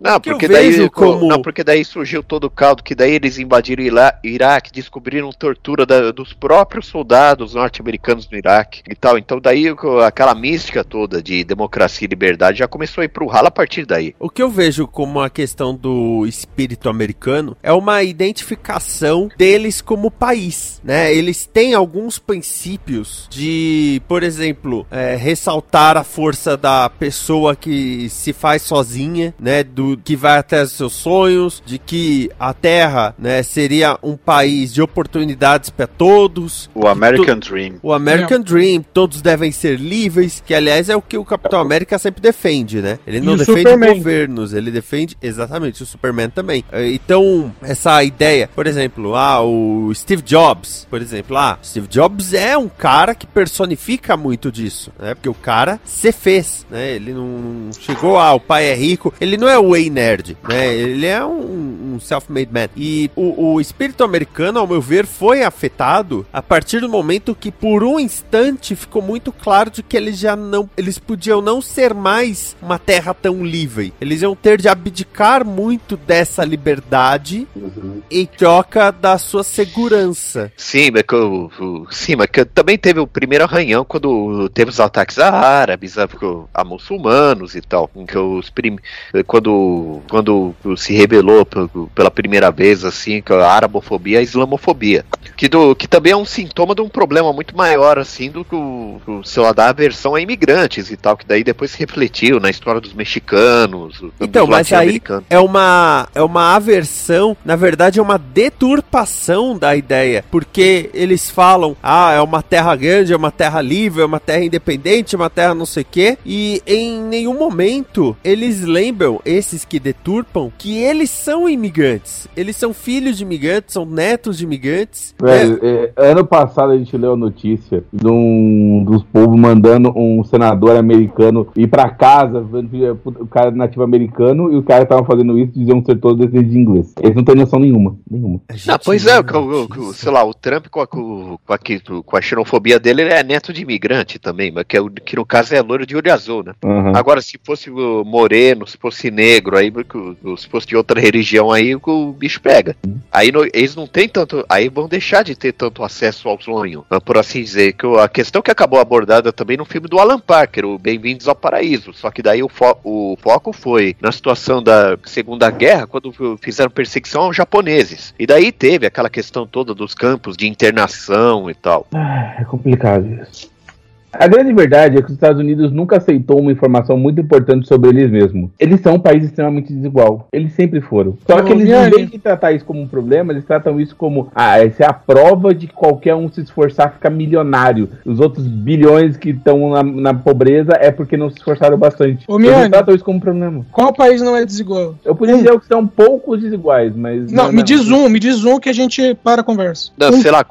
Não, porque daí, como- não, porque daí surgiu todo o caldo, que daí eles invadiram Ila- Iraque, descobriram tortura da- dos próprios soldados norte-americanos no Iraque e tal. Então daí o- aquela mística toda de democracia e liberdade já começou a ir pro ralo a partir daí. O que eu vejo como a questão do espírito americano é uma identificação deles como país, né? Eles têm alguns princípios de, por exemplo, é, ressaltar a força da pessoa que se faz sozinha, né? Do que vai até os seus sonhos, de que a Terra, né, seria um país de oportunidades para todos, O American Dream. o American Dream, todos devem ser livres, que aliás é o que o Capitão América sempre defende, né? Ele não defende Superman. governos, ele defende exatamente o Superman também. Eh, Então, essa ideia, por exemplo, ah, o Steve Jobs, por exemplo, ah, Steve Jobs é um cara que personifica muito disso, né? Porque o cara se fez, né? Ele não chegou, ah, o pai é rico, ele não é o Way Nerd, né? Ele é um, um self-made man. E o, o espírito americano, ao meu ver, foi afetado a partir do momento que, por um instante, ficou muito claro de que eles já não. Eles podiam não ser mais uma terra tão livre. Eles iam ter de abdicar muito dessa liberdade em troca da sua segurança. Sim, mas o- o- sim, mas também teve o primeiro arranhão quando teve os ataques a árabes, a, a muçulmanos e tal. Que os prim, quando, quando se rebelou pe- pela primeira vez, assim, que a arabofobia e a islamofobia. Que, do, que também é um sintoma de um problema muito maior, assim, do que o, sei lá, da aversão a imigrantes e tal, que daí depois se refletiu na história dos mexicanos, dos Então, mas aí é uma, é uma aversão, na verdade é uma deturpação da ideia, porque eles falam, ah, é uma terra grande, é uma terra livre, é uma terra independente, é uma terra não sei o quê, e em nenhum momento eles lembram, esses que deturpam, que eles são imigrantes, eles são filhos de imigrantes, são netos de imigrantes? Velho, é, ano passado a gente leu a notícia de um dos povos mandando um senador americano ir pra casa, o cara é nativo americano e os caras estavam fazendo isso diziam ser todos descendentes de inglês. Eles não têm noção nenhuma. Nenhuma. Gente Não, pois é, o o- o- sei lá, o Trump com a, com, a, com a xenofobia dele, ele é neto de imigrante também, mas que, é o- que no caso é loiro de olho azul, né? Aham. Agora, se fosse o moreno, se fosse negro, aí o- se fosse de outra religião, aí o bicho pega. Aí no- eles não têm tanto. Aí vão deixar de ter tanto acesso ao sonho, né, por assim dizer. Que a questão que acabou abordada também no filme do Alan Parker, o Bem-vindos ao Paraíso. Só que daí o, fo- o foco foi na situação da Segunda Guerra, quando fizeram perseguição aos japoneses. E daí teve aquela questão toda dos campos de internação e tal. É complicado isso. A grande verdade é que os Estados Unidos nunca aceitou uma informação muito importante sobre eles mesmos. Eles são um país extremamente desigual. Eles sempre foram. Só que eles, em vez de tratar isso como um problema, eles tratam isso como ah, essa é a prova de que qualquer um se esforçar fica milionário. Os outros bilhões que estão na, na pobreza é porque não se esforçaram bastante. Ô, eles Miane. tratam isso como um problema. Qual país não é desigual? Eu podia dizer que são poucos desiguais, mas. Não, me diz um, me diz um que a gente para a conversa. Não, Um. sei lá,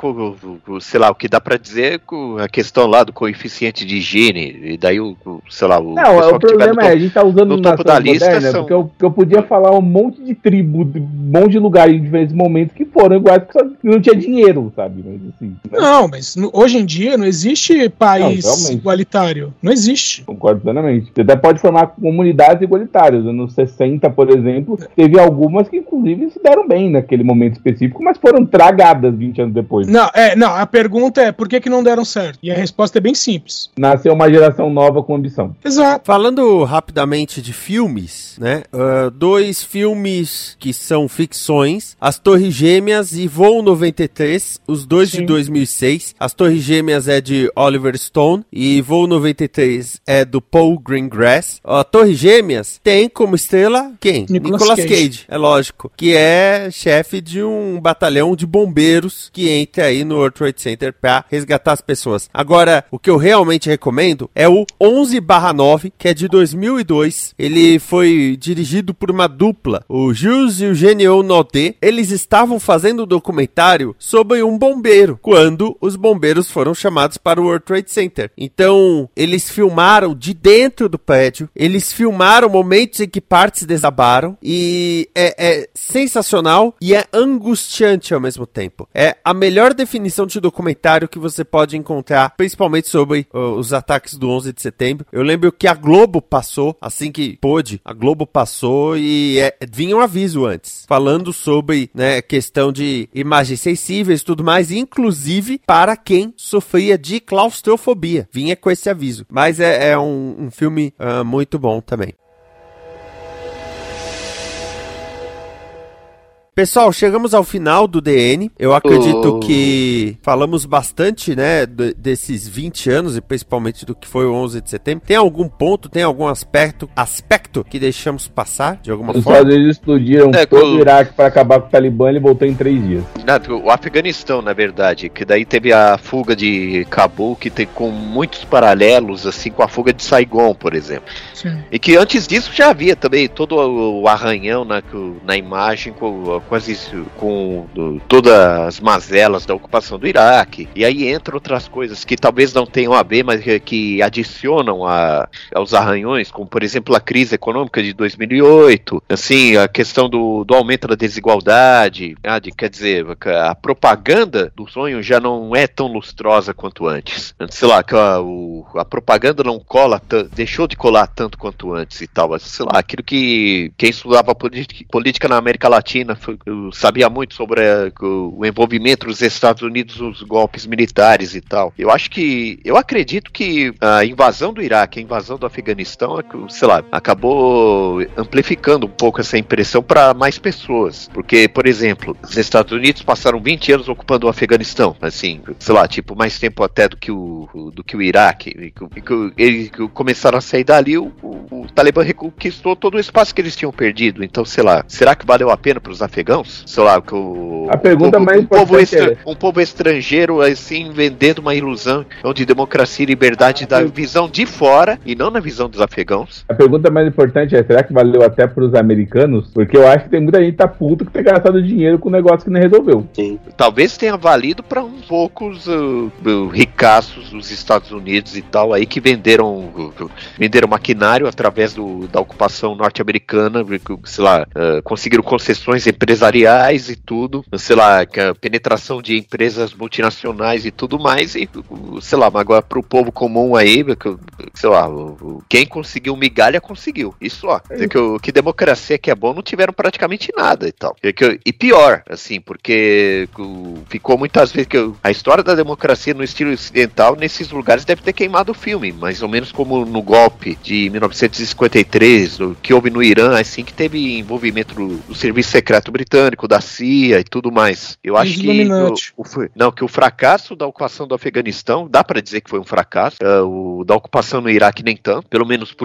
sei lá, o que dá pra dizer é a questão lá do coeficiente de higiene, e daí o, o sei lá, o Não, o problema é, a gente tá usando no topo da lista moderna, são- porque eu, porque eu podia falar um monte de tribo, de- um monte de lugares em diferentes momentos que foram iguais, porque só não tinha dinheiro, sabe? Mas, assim, né? Não, mas no- hoje em dia não existe país Não, igualitário. Não existe. Concordo plenamente. Você até pode formar comunidades igualitárias. Nos 60, por exemplo, teve algumas que, inclusive, se deram bem naquele momento específico, mas foram tragadas 20 anos depois. Não, é, não, a pergunta é por que, que não deram certo? E a resposta é bem simples. Nasceu uma geração nova com ambição. Exato. Falando rapidamente de filmes, né? ah, dois filmes que são ficções: As Torres Gêmeas e Voo 93, os dois de Sim. 2006. As Torres Gêmeas é de Oliver Stone e Voo 93 é do Paul Greengrass. A Torre Gêmeas tem como estrela quem? Nicolas Cage. é lógico, que é chefe de um batalhão de bombeiros que entra aí no World Trade Center pra resgatar as pessoas. Agora, o que eu realmente recomendo é o 11/9, que é de 2002. Ele foi dirigido por uma dupla, o Jules e o Genio Nodé. Eles estavam fazendo um documentário sobre um bombeiro, quando os bombeiros foram chamados para o World Trade Center. Então, eles filmaram de dentro do prédio, eles filmaram momentos em que partes desabaram e é, é sensacional e é angustiante ao mesmo tempo. É a melhor definição de documentário que você pode encontrar, principalmente sobre uh, os ataques do 11 de setembro. Eu lembro que a Globo passou, assim que pôde, a Globo passou e é, vinha um aviso antes, falando sobre né, questão de imagens sensíveis e tudo mais, inclusive para quem sofria de claustrofobia. Vinha com esse aviso. Mas é, é um, um filme ah, muito bom também. Pessoal, chegamos ao final do DN. Eu acredito Oh. que falamos bastante, né, desses 20 anos e principalmente do que foi o 11 de setembro. Tem algum ponto, tem algum aspecto, aspecto que deixamos passar de alguma Os forma? Estados Unidos explodiram É, todo o Iraque para acabar com o Talibã e ele voltou em três dias. Não, o Afeganistão, na verdade, que daí teve a fuga de Cabul, que tem com muitos paralelos, assim, com a fuga de Saigon, por exemplo. Sim. E que antes disso já havia também todo o arranhão na, co- na imagem com, com, as, com do- todas as mazelas da ocupação do Iraque. E aí entram outras coisas que talvez não tenham a ver, mas que, adicionam a, aos arranhões, como por exemplo a crise econômica de 2008, assim, a questão do, do aumento da desigualdade, ah, de, quer dizer, a propaganda do sonho já não é tão lustrosa quanto antes. Antes, sei lá, a, o- a propaganda não cola, deixou de colar tanto quanto antes e tal. Sei lá, aquilo que quem estudava política, na América Latina foi- sabia muito sobre eh, o, envolvimento dos Estados Unidos nos golpes militares e tal. Eu acho que, eu acredito que a invasão do Iraque, a invasão do Afeganistão, é sei lá, acabou amplificando um pouco essa impressão para mais pessoas. Porque, por exemplo, os Estados Unidos passaram 20 anos ocupando o Afeganistão, assim, sei lá, tipo, mais tempo até do que o, do que o Iraque. E que, que eles começaram a sair dali, o, o, o Talibã reconquistou todo o espaço que eles tinham perdido. Então, sei lá, será que valeu a pena para os afegãos? Sei lá, que o. A pergunta o povo- mais um povo, é- um povo estrangeiro, assim, vendendo uma ilusão de democracia e liberdade da visão de fora e não na visão dos afegãos. A pergunta mais importante é: será que valeu até pros americanos? Porque eu acho que tem muita gente que tá puto que tem gastado dinheiro com um negócio que não resolveu. Sim. Talvez tenha valido para uns poucos uh, uh, ricaços dos Estados Unidos e tal aí que venderam uh, venderam maquinário através do- da ocupação norte-americana, uh, sei lá, uh, conseguiram concessões empresariais e tudo, sei lá, que a penetração de empresas multinacionais e tudo mais e sei lá, mas agora pro povo comum aí, que, sei lá, quem conseguiu migalha conseguiu. Isso ó, É. que, o- que democracia que é bom não tiveram praticamente nada e tal. E, que- e pior, assim, porque ficou muitas vezes que a história da democracia no estilo ocidental nesses lugares deve ter queimado o filme, mais ou menos como no golpe de 1953, o que houve no Irã, assim que teve envolvimento do, do serviço secreto britânico, da CIA e tudo mais. Eu acho que o, o não que o fracasso da ocupação do Afeganistão dá pra dizer que foi um fracasso, é, o da ocupação no Iraque nem tanto, pelo menos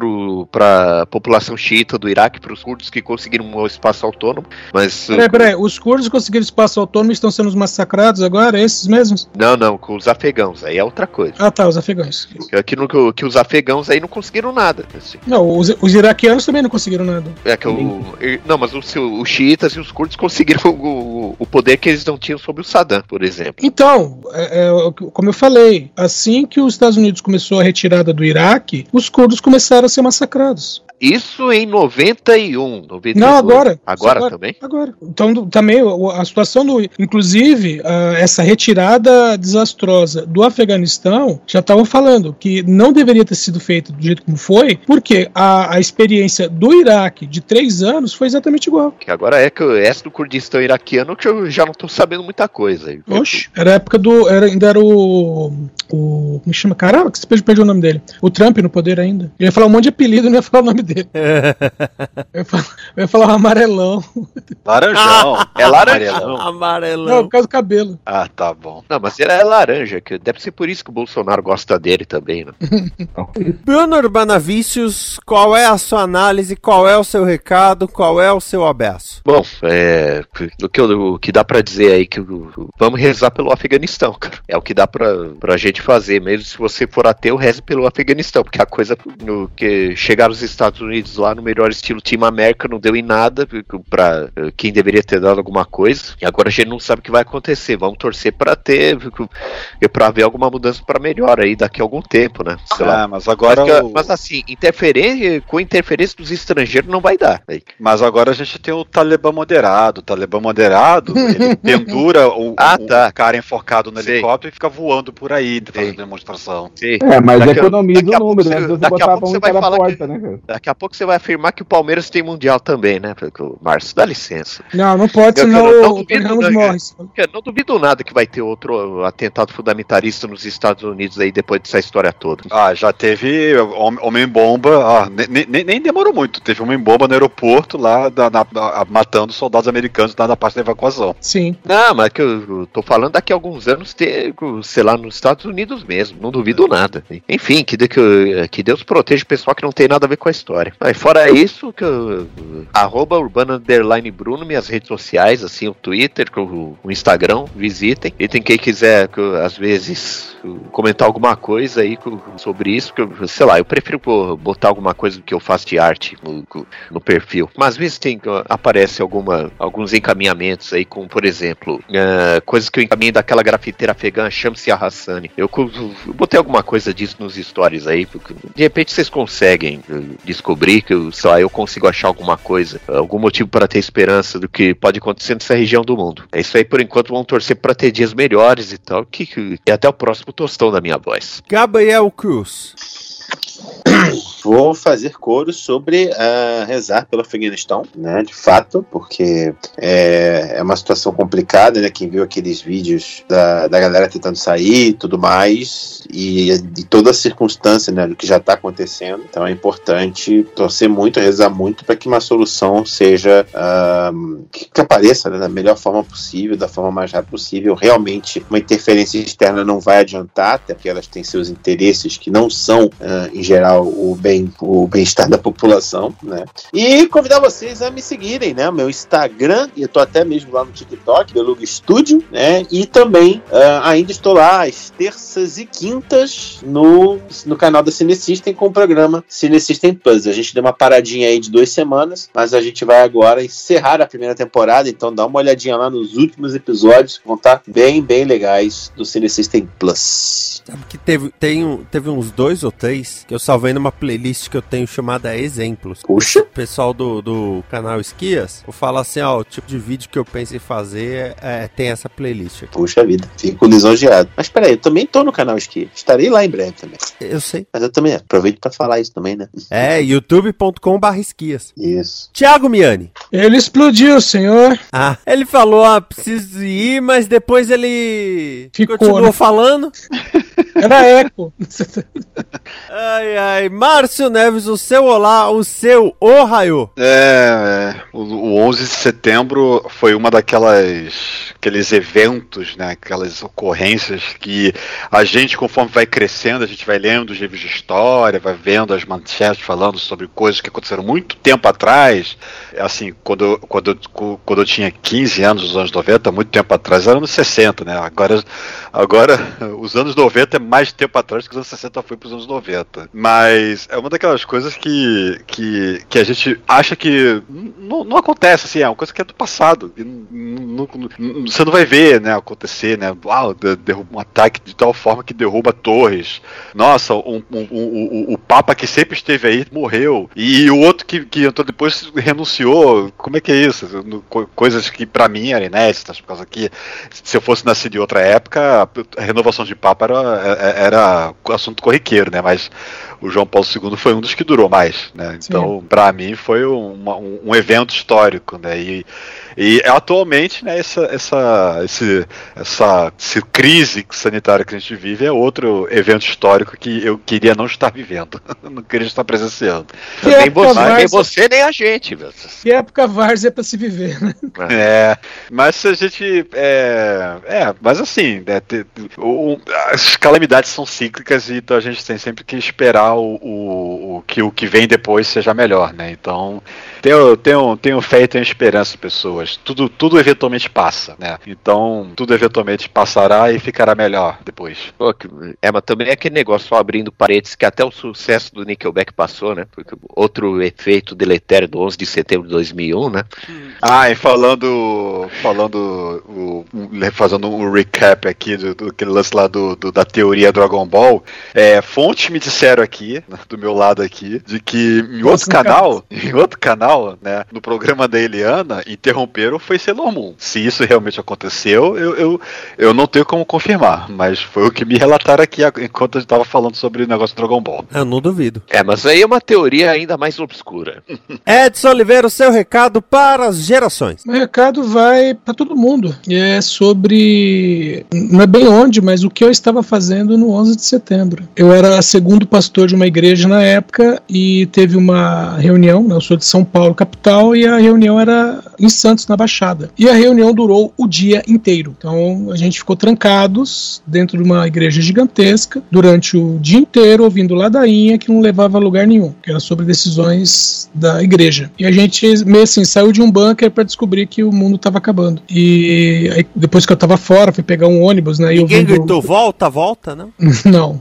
para a população xiita do Iraque, para os curdos que conseguiram um espaço autônomo, mas Peraí, peraí, os curdos conseguiram espaço autônomo e estão sendo massacrados agora? Esses mesmos? não, não, com os afegãos aí é outra coisa. Ah, tá, os afegãos. Aqui no que, que os afegãos aí não conseguiram nada. assim. Não, os, os iraquianos também não conseguiram nada. É que o. Não, mas os, os xiitas e os curdos conseguiram o, o poder que eles não tinham sobre o Saddam, por exemplo. Então, é, é, como eu falei, assim que os Estados Unidos começou a retirada do Iraque, os curdos começaram a ser massacrados. Isso em 91, 92. Não, agora. Agora, agora também? Agora. Então, do, também, a situação do. Inclusive, uh, essa retirada desastrosa do Afeganistão, já estavam falando que não deveria ter sido feita do jeito como foi, porque a, a experiência do Iraque de três anos foi exatamente igual. Que agora é que essa do Kurdistão iraquiano que eu já não estou sabendo muita coisa. Oxe, era a época do. Era, ainda era o. O. Me chama? Caramba, que você perdeu o nome dele. O Trump no poder ainda. Eu ia falar um monte de apelido, não ia falar o nome dele dele. eu, ia falar, eu ia falar um amarelão. Laranjão. é laranjão. Amarelão. Não, por causa do cabelo. Ah, tá bom. Não, mas ele é laranja, que deve ser por isso que o Bolsonaro gosta dele também, né? (laughs) Bruno Urbanavicius, qual é a sua análise, qual é o seu recado, qual é o seu abraço? Bom, é, o, que, o que dá para dizer aí que vamos rezar pelo Afeganistão, cara. É o que dá pra, pra gente fazer, mesmo se você for ateu, reze pelo Afeganistão, porque a coisa no, que chegar os Estados Unidos lá no melhor estilo Team América não deu em nada para eh, quem deveria ter dado alguma coisa. E agora a gente não sabe o que vai acontecer. Vamos torcer para ter para ver alguma mudança para melhor aí daqui a algum tempo, né? Sei ah, lá. mas agora mas, o... mas, assim, interferência com interferência dos estrangeiros não vai dar. Aí. Mas agora a gente tem o Talibã moderado. O Talibã moderado, (laughs) ele pendura o, ah, tá. o cara enforcado no Sei. helicóptero e fica voando por aí, fazendo demonstração. Sei. É, mas daqui, economiza o número, né? Você daqui a pouco você vai falar porta, que, né, (laughs) Daqui a pouco você vai afirmar que o Palmeiras tem Mundial também, né? Porque o Márcio, dá licença. Não, não pode, eu, senão eu, não duvido, Ramos morre. não duvido nada que vai ter outro atentado fundamentalista nos Estados Unidos aí depois dessa história toda. Ah, já teve homem-bomba, ah, nem, nem, nem, demorou muito. Teve homem-bomba no aeroporto lá, da, na, na, matando soldados americanos lá na parte da evacuação. Sim. Não, mas que eu tô falando daqui a alguns anos ter, sei lá, nos Estados Unidos mesmo. Não duvido nada. Enfim, que, que, que Deus proteja o pessoal que não tem nada a ver com a história. Mas fora isso, que eu, arroba urbana underline Bruno, minhas redes sociais, assim, o Twitter, o, o Instagram, visitem. E tem quem quiser, que, às vezes, comentar alguma coisa aí sobre isso, que eu, sei lá, eu prefiro botar alguma coisa que eu faço de arte no, no perfil. Mas às vezes tem, aparece alguma, alguns encaminhamentos aí, com, por exemplo, uh, coisas que eu encaminhei daquela grafiteira afegã, chama-se a Hassani. Eu, eu botei alguma coisa disso nos stories aí, porque de repente vocês conseguem descobrir que, sei lá, eu consigo achar alguma coisa, algum motivo para ter esperança do que pode acontecer nessa região do mundo. É isso aí, por enquanto, vamos torcer para ter dias melhores e tal, que, que, e até o próximo tostão da minha voz. Gabriel Cruz. (coughs) Vou fazer coro sobre uh, rezar pelo Afeganistão, né? De fato, porque é, é uma situação complicada, né? Quem viu aqueles vídeos da, da galera tentando sair e tudo mais, e de toda a circunstância, né? Do que já está acontecendo. Então é importante torcer muito, rezar muito para que uma solução seja uh, que, que, apareça né, da melhor forma possível, da forma mais rápida possível. Realmente, uma interferência externa não vai adiantar, até porque elas têm seus interesses que não são, uh, em geral, o bem o bem-estar da população, né? E convidar vocês a me seguirem, né? Meu Instagram, e eu tô até mesmo lá no TikTok, Beluga Studio, né? E também uh, ainda estou lá às terças e quintas no, no canal da Cine System com o programa Cine System Plus. A gente deu uma paradinha aí de duas semanas, mas a gente vai agora encerrar a primeira temporada, então dá uma olhadinha lá nos últimos episódios que vão estar bem, bem legais do Cine System Plus. Sabe que teve, tem, teve uns dois ou três que eu salvei numa playlist que eu tenho chamada Exemplos. Puxa! O pessoal do, do canal Esquias, eu falo assim, ó, o tipo de vídeo que eu penso em fazer é, tem essa playlist. Aqui. Puxa vida, fico lisonjeado. Mas peraí, eu também tô no canal Esquias. Estarei lá em breve também. Eu sei. Mas eu também aproveito para falar isso também, né? É, youtube.com esquias. Isso. Tiago Miani. Ele explodiu, senhor. Ah, ele falou, ah, preciso ir, mas depois ele Ficou, continuou né? falando. (laughs) Era eco. ai, ai. Márcio Neves, o seu olá, o seu ohio. É, é o, o 11 de setembro foi uma daquelas aqueles eventos, né, aquelas ocorrências que a gente, conforme vai crescendo, a gente vai lendo os livros de história, vai vendo as manchetes falando sobre coisas que aconteceram muito tempo atrás. Assim, quando, quando, quando eu tinha 15 anos, nos anos 90, muito tempo atrás, era anos 60, né? Agora, agora (laughs) os anos 90 é mais tempo atrás que os anos 60 foi para os anos 90. Mas é uma daquelas coisas que, que, que a gente acha que não, não acontece, assim, é uma coisa que é do passado. E n- n- n- você não vai ver, né, acontecer, né? Uau, de- derruba um ataque de tal forma que derruba torres. Nossa, um, um- um- o- Papa que sempre esteve aí morreu. E o outro que, que entrou depois renunciou. Como é que é isso? Coisas que pra mim eram inéditas, por causa que se eu fosse nascido em outra época, a renovação de Papa era, era assunto corriqueiro, né? Mas o João Paulo II foi um dos que durou mais, né? Então, pra mim, foi uma- um, um evento histórico, né? E, e atualmente, né, essa, essa, esse, essa, essa crise sanitária que a gente vive é outro evento histórico que eu queria não estar vivendo, (laughs) não queria estar presenciando. Que nem, você, várzea. nem você, nem a gente, meu. Que época várzea pra se viver, né? É, mas se a gente. É, é mas assim, né, te- o- as calamidades são cíclicas e então a gente tem sempre que esperar o, o, o que o que vem depois seja melhor, né? Então, tenho, tenho, tenho fé e tenho esperança, pessoas. Tudo, tudo eventualmente passa, né? Então, tudo eventualmente passará e ficará melhor depois. Pô, É, mas também é aquele negócio só abrindo paredes que até o sucesso do Nickelback passou, né? Porque outro efeito deletério do 11 de setembro de 2001, né? Ah, e falando. Falando. O, fazendo um recap aqui do, do aquele lance lá do, do- da teoria Dragon Ball. É, fontes me disseram aqui, né, do meu lado aqui, de que em outro Nossa, canal, em outro canal, né, no programa da Eliana, interromperam foi Sailor Moon. Se isso realmente aconteceu, eu, eu, eu não tenho como confirmar, mas foi o que me relataram aqui enquanto a gente tava falando sobre o negócio do Dragon Ball. Eu não duvido. É, mas aí é uma teoria ainda mais obscura. (laughs) Edson Oliveira, o seu recado para as gerações. O recado vai para todo mundo. É sobre. Não é bem onde, mas o que eu estava fazendo no 11 de setembro. Eu era segundo pastor de uma igreja na época e teve uma reunião. né, Eu sou de São Paulo, capital, e a reunião era em Santos, na Baixada. E a reunião durou o dia inteiro. Então a gente ficou trancados dentro de uma igreja gigantesca durante o dia inteiro, ouvindo ladainha que não levava a lugar nenhum, que era sobre decisões da igreja. E a gente meio assim saiu de um bunker para descobrir que o mundo estava acabando. E aí, depois que eu tava fora, fui pegar um ônibus, né? e Ninguém ouvindo- gritou, volta, volta, não? (laughs) não.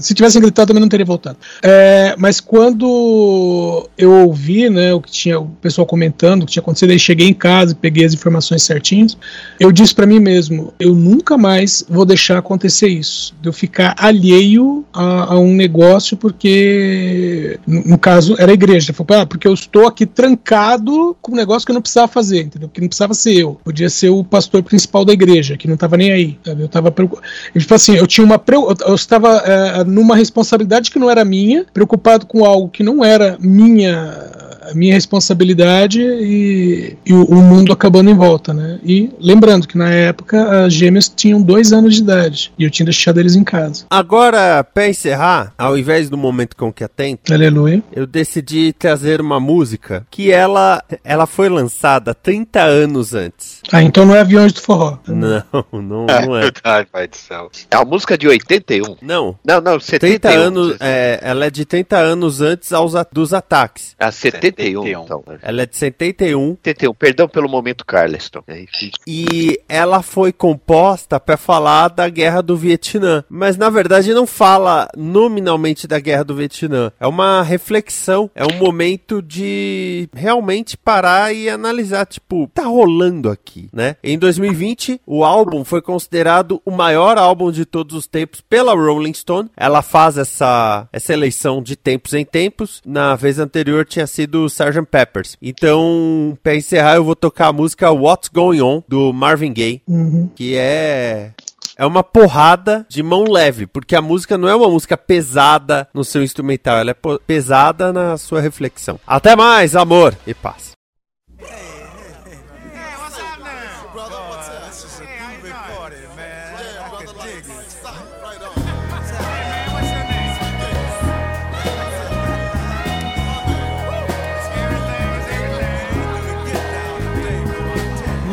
Se tivessem gritado, também não teria voltado. É, mas quando eu ouvi, né, o que tinha o pessoal comentando, o que tinha acontecido, aí cheguei em casa peguei as informações certinhas, eu disse pra mim mesmo, eu nunca mais vou deixar acontecer isso. De eu ficar alheio a, a um negócio, porque, no, no caso, era a igreja. Falei, ah, porque eu estou aqui trancado com um negócio que eu não precisava fazer, entendeu? Que não precisava ser eu. Podia ser o pastor principal da igreja, que não estava nem aí. sabe? Eu estava Tipo assim, eu tinha uma. Eu estava eh, numa responsabilidade que não era minha, preocupado com algo que não era minha. A Minha responsabilidade e, e o, o mundo acabando em volta, né? E lembrando que na época as gêmeas tinham dois anos de idade e eu tinha deixado eles em casa. Agora, pra encerrar, ao invés do momento com que atento, Aleluia. eu decidi trazer uma música que ela, ela foi lançada 30 anos antes. Ah, então não é aviões do forró. Não, (laughs) não, não é. Ai, pai do céu. É uma música de 81. Não. Não, não, 71. 30 anos, é, ela é de 30 anos antes aos, dos ataques. Ah, 71, 71. então. Ela é de 71 71, perdão pelo momento, Carleston. É, e ela foi composta para falar da guerra do Vietnã, mas na verdade não fala nominalmente da guerra do Vietnã. É uma reflexão, é um momento de realmente parar e analisar, tipo, tá rolando aqui, né? Em 2020, o álbum foi considerado o maior álbum de todos os tempos pela Rolling Stone. Ela faz essa essa eleição de tempos em tempos. Na vez anterior tinha sido Sgt. Peppers. Então, para encerrar, eu vou tocar a música What's Going On do Marvin Gaye, Uhum. que é é uma porrada de mão leve, porque a música não é uma música pesada no seu instrumental, ela é pesada na sua reflexão. Até mais, amor e paz.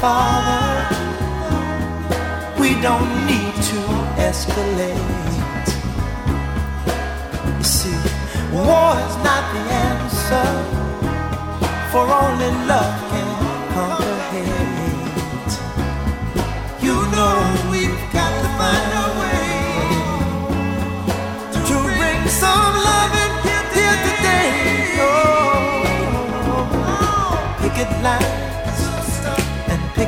Father, we don't need to escalate. You see, war is not the answer, for only love can conquer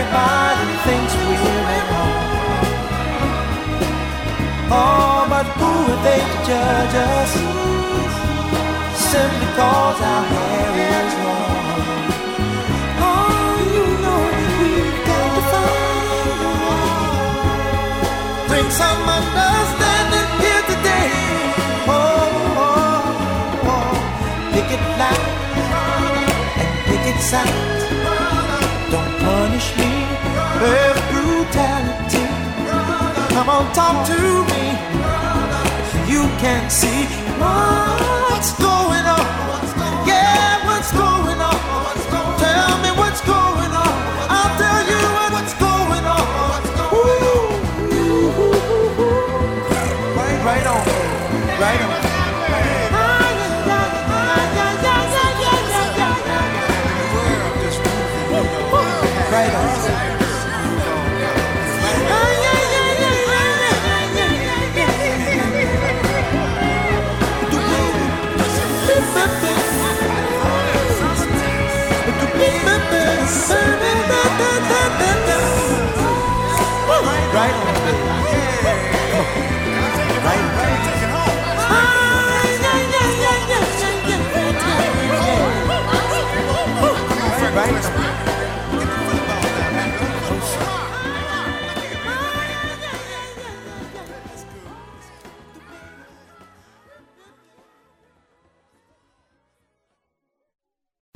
everybody thinks we're at home. Oh, but who are they to judge us? Simply cause our hair is long. Oh, you know we've got to find. Bring some understanding here today. Oh, oh, oh. picket line and picket signs. Don't punish me with brutality. Come on, talk to me. You can see what's going on. Yeah, what's going on? Tell me what's going on. I'll tell you what's going on. Ooh. Right on, right on.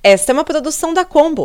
Esta é uma produção da Combo.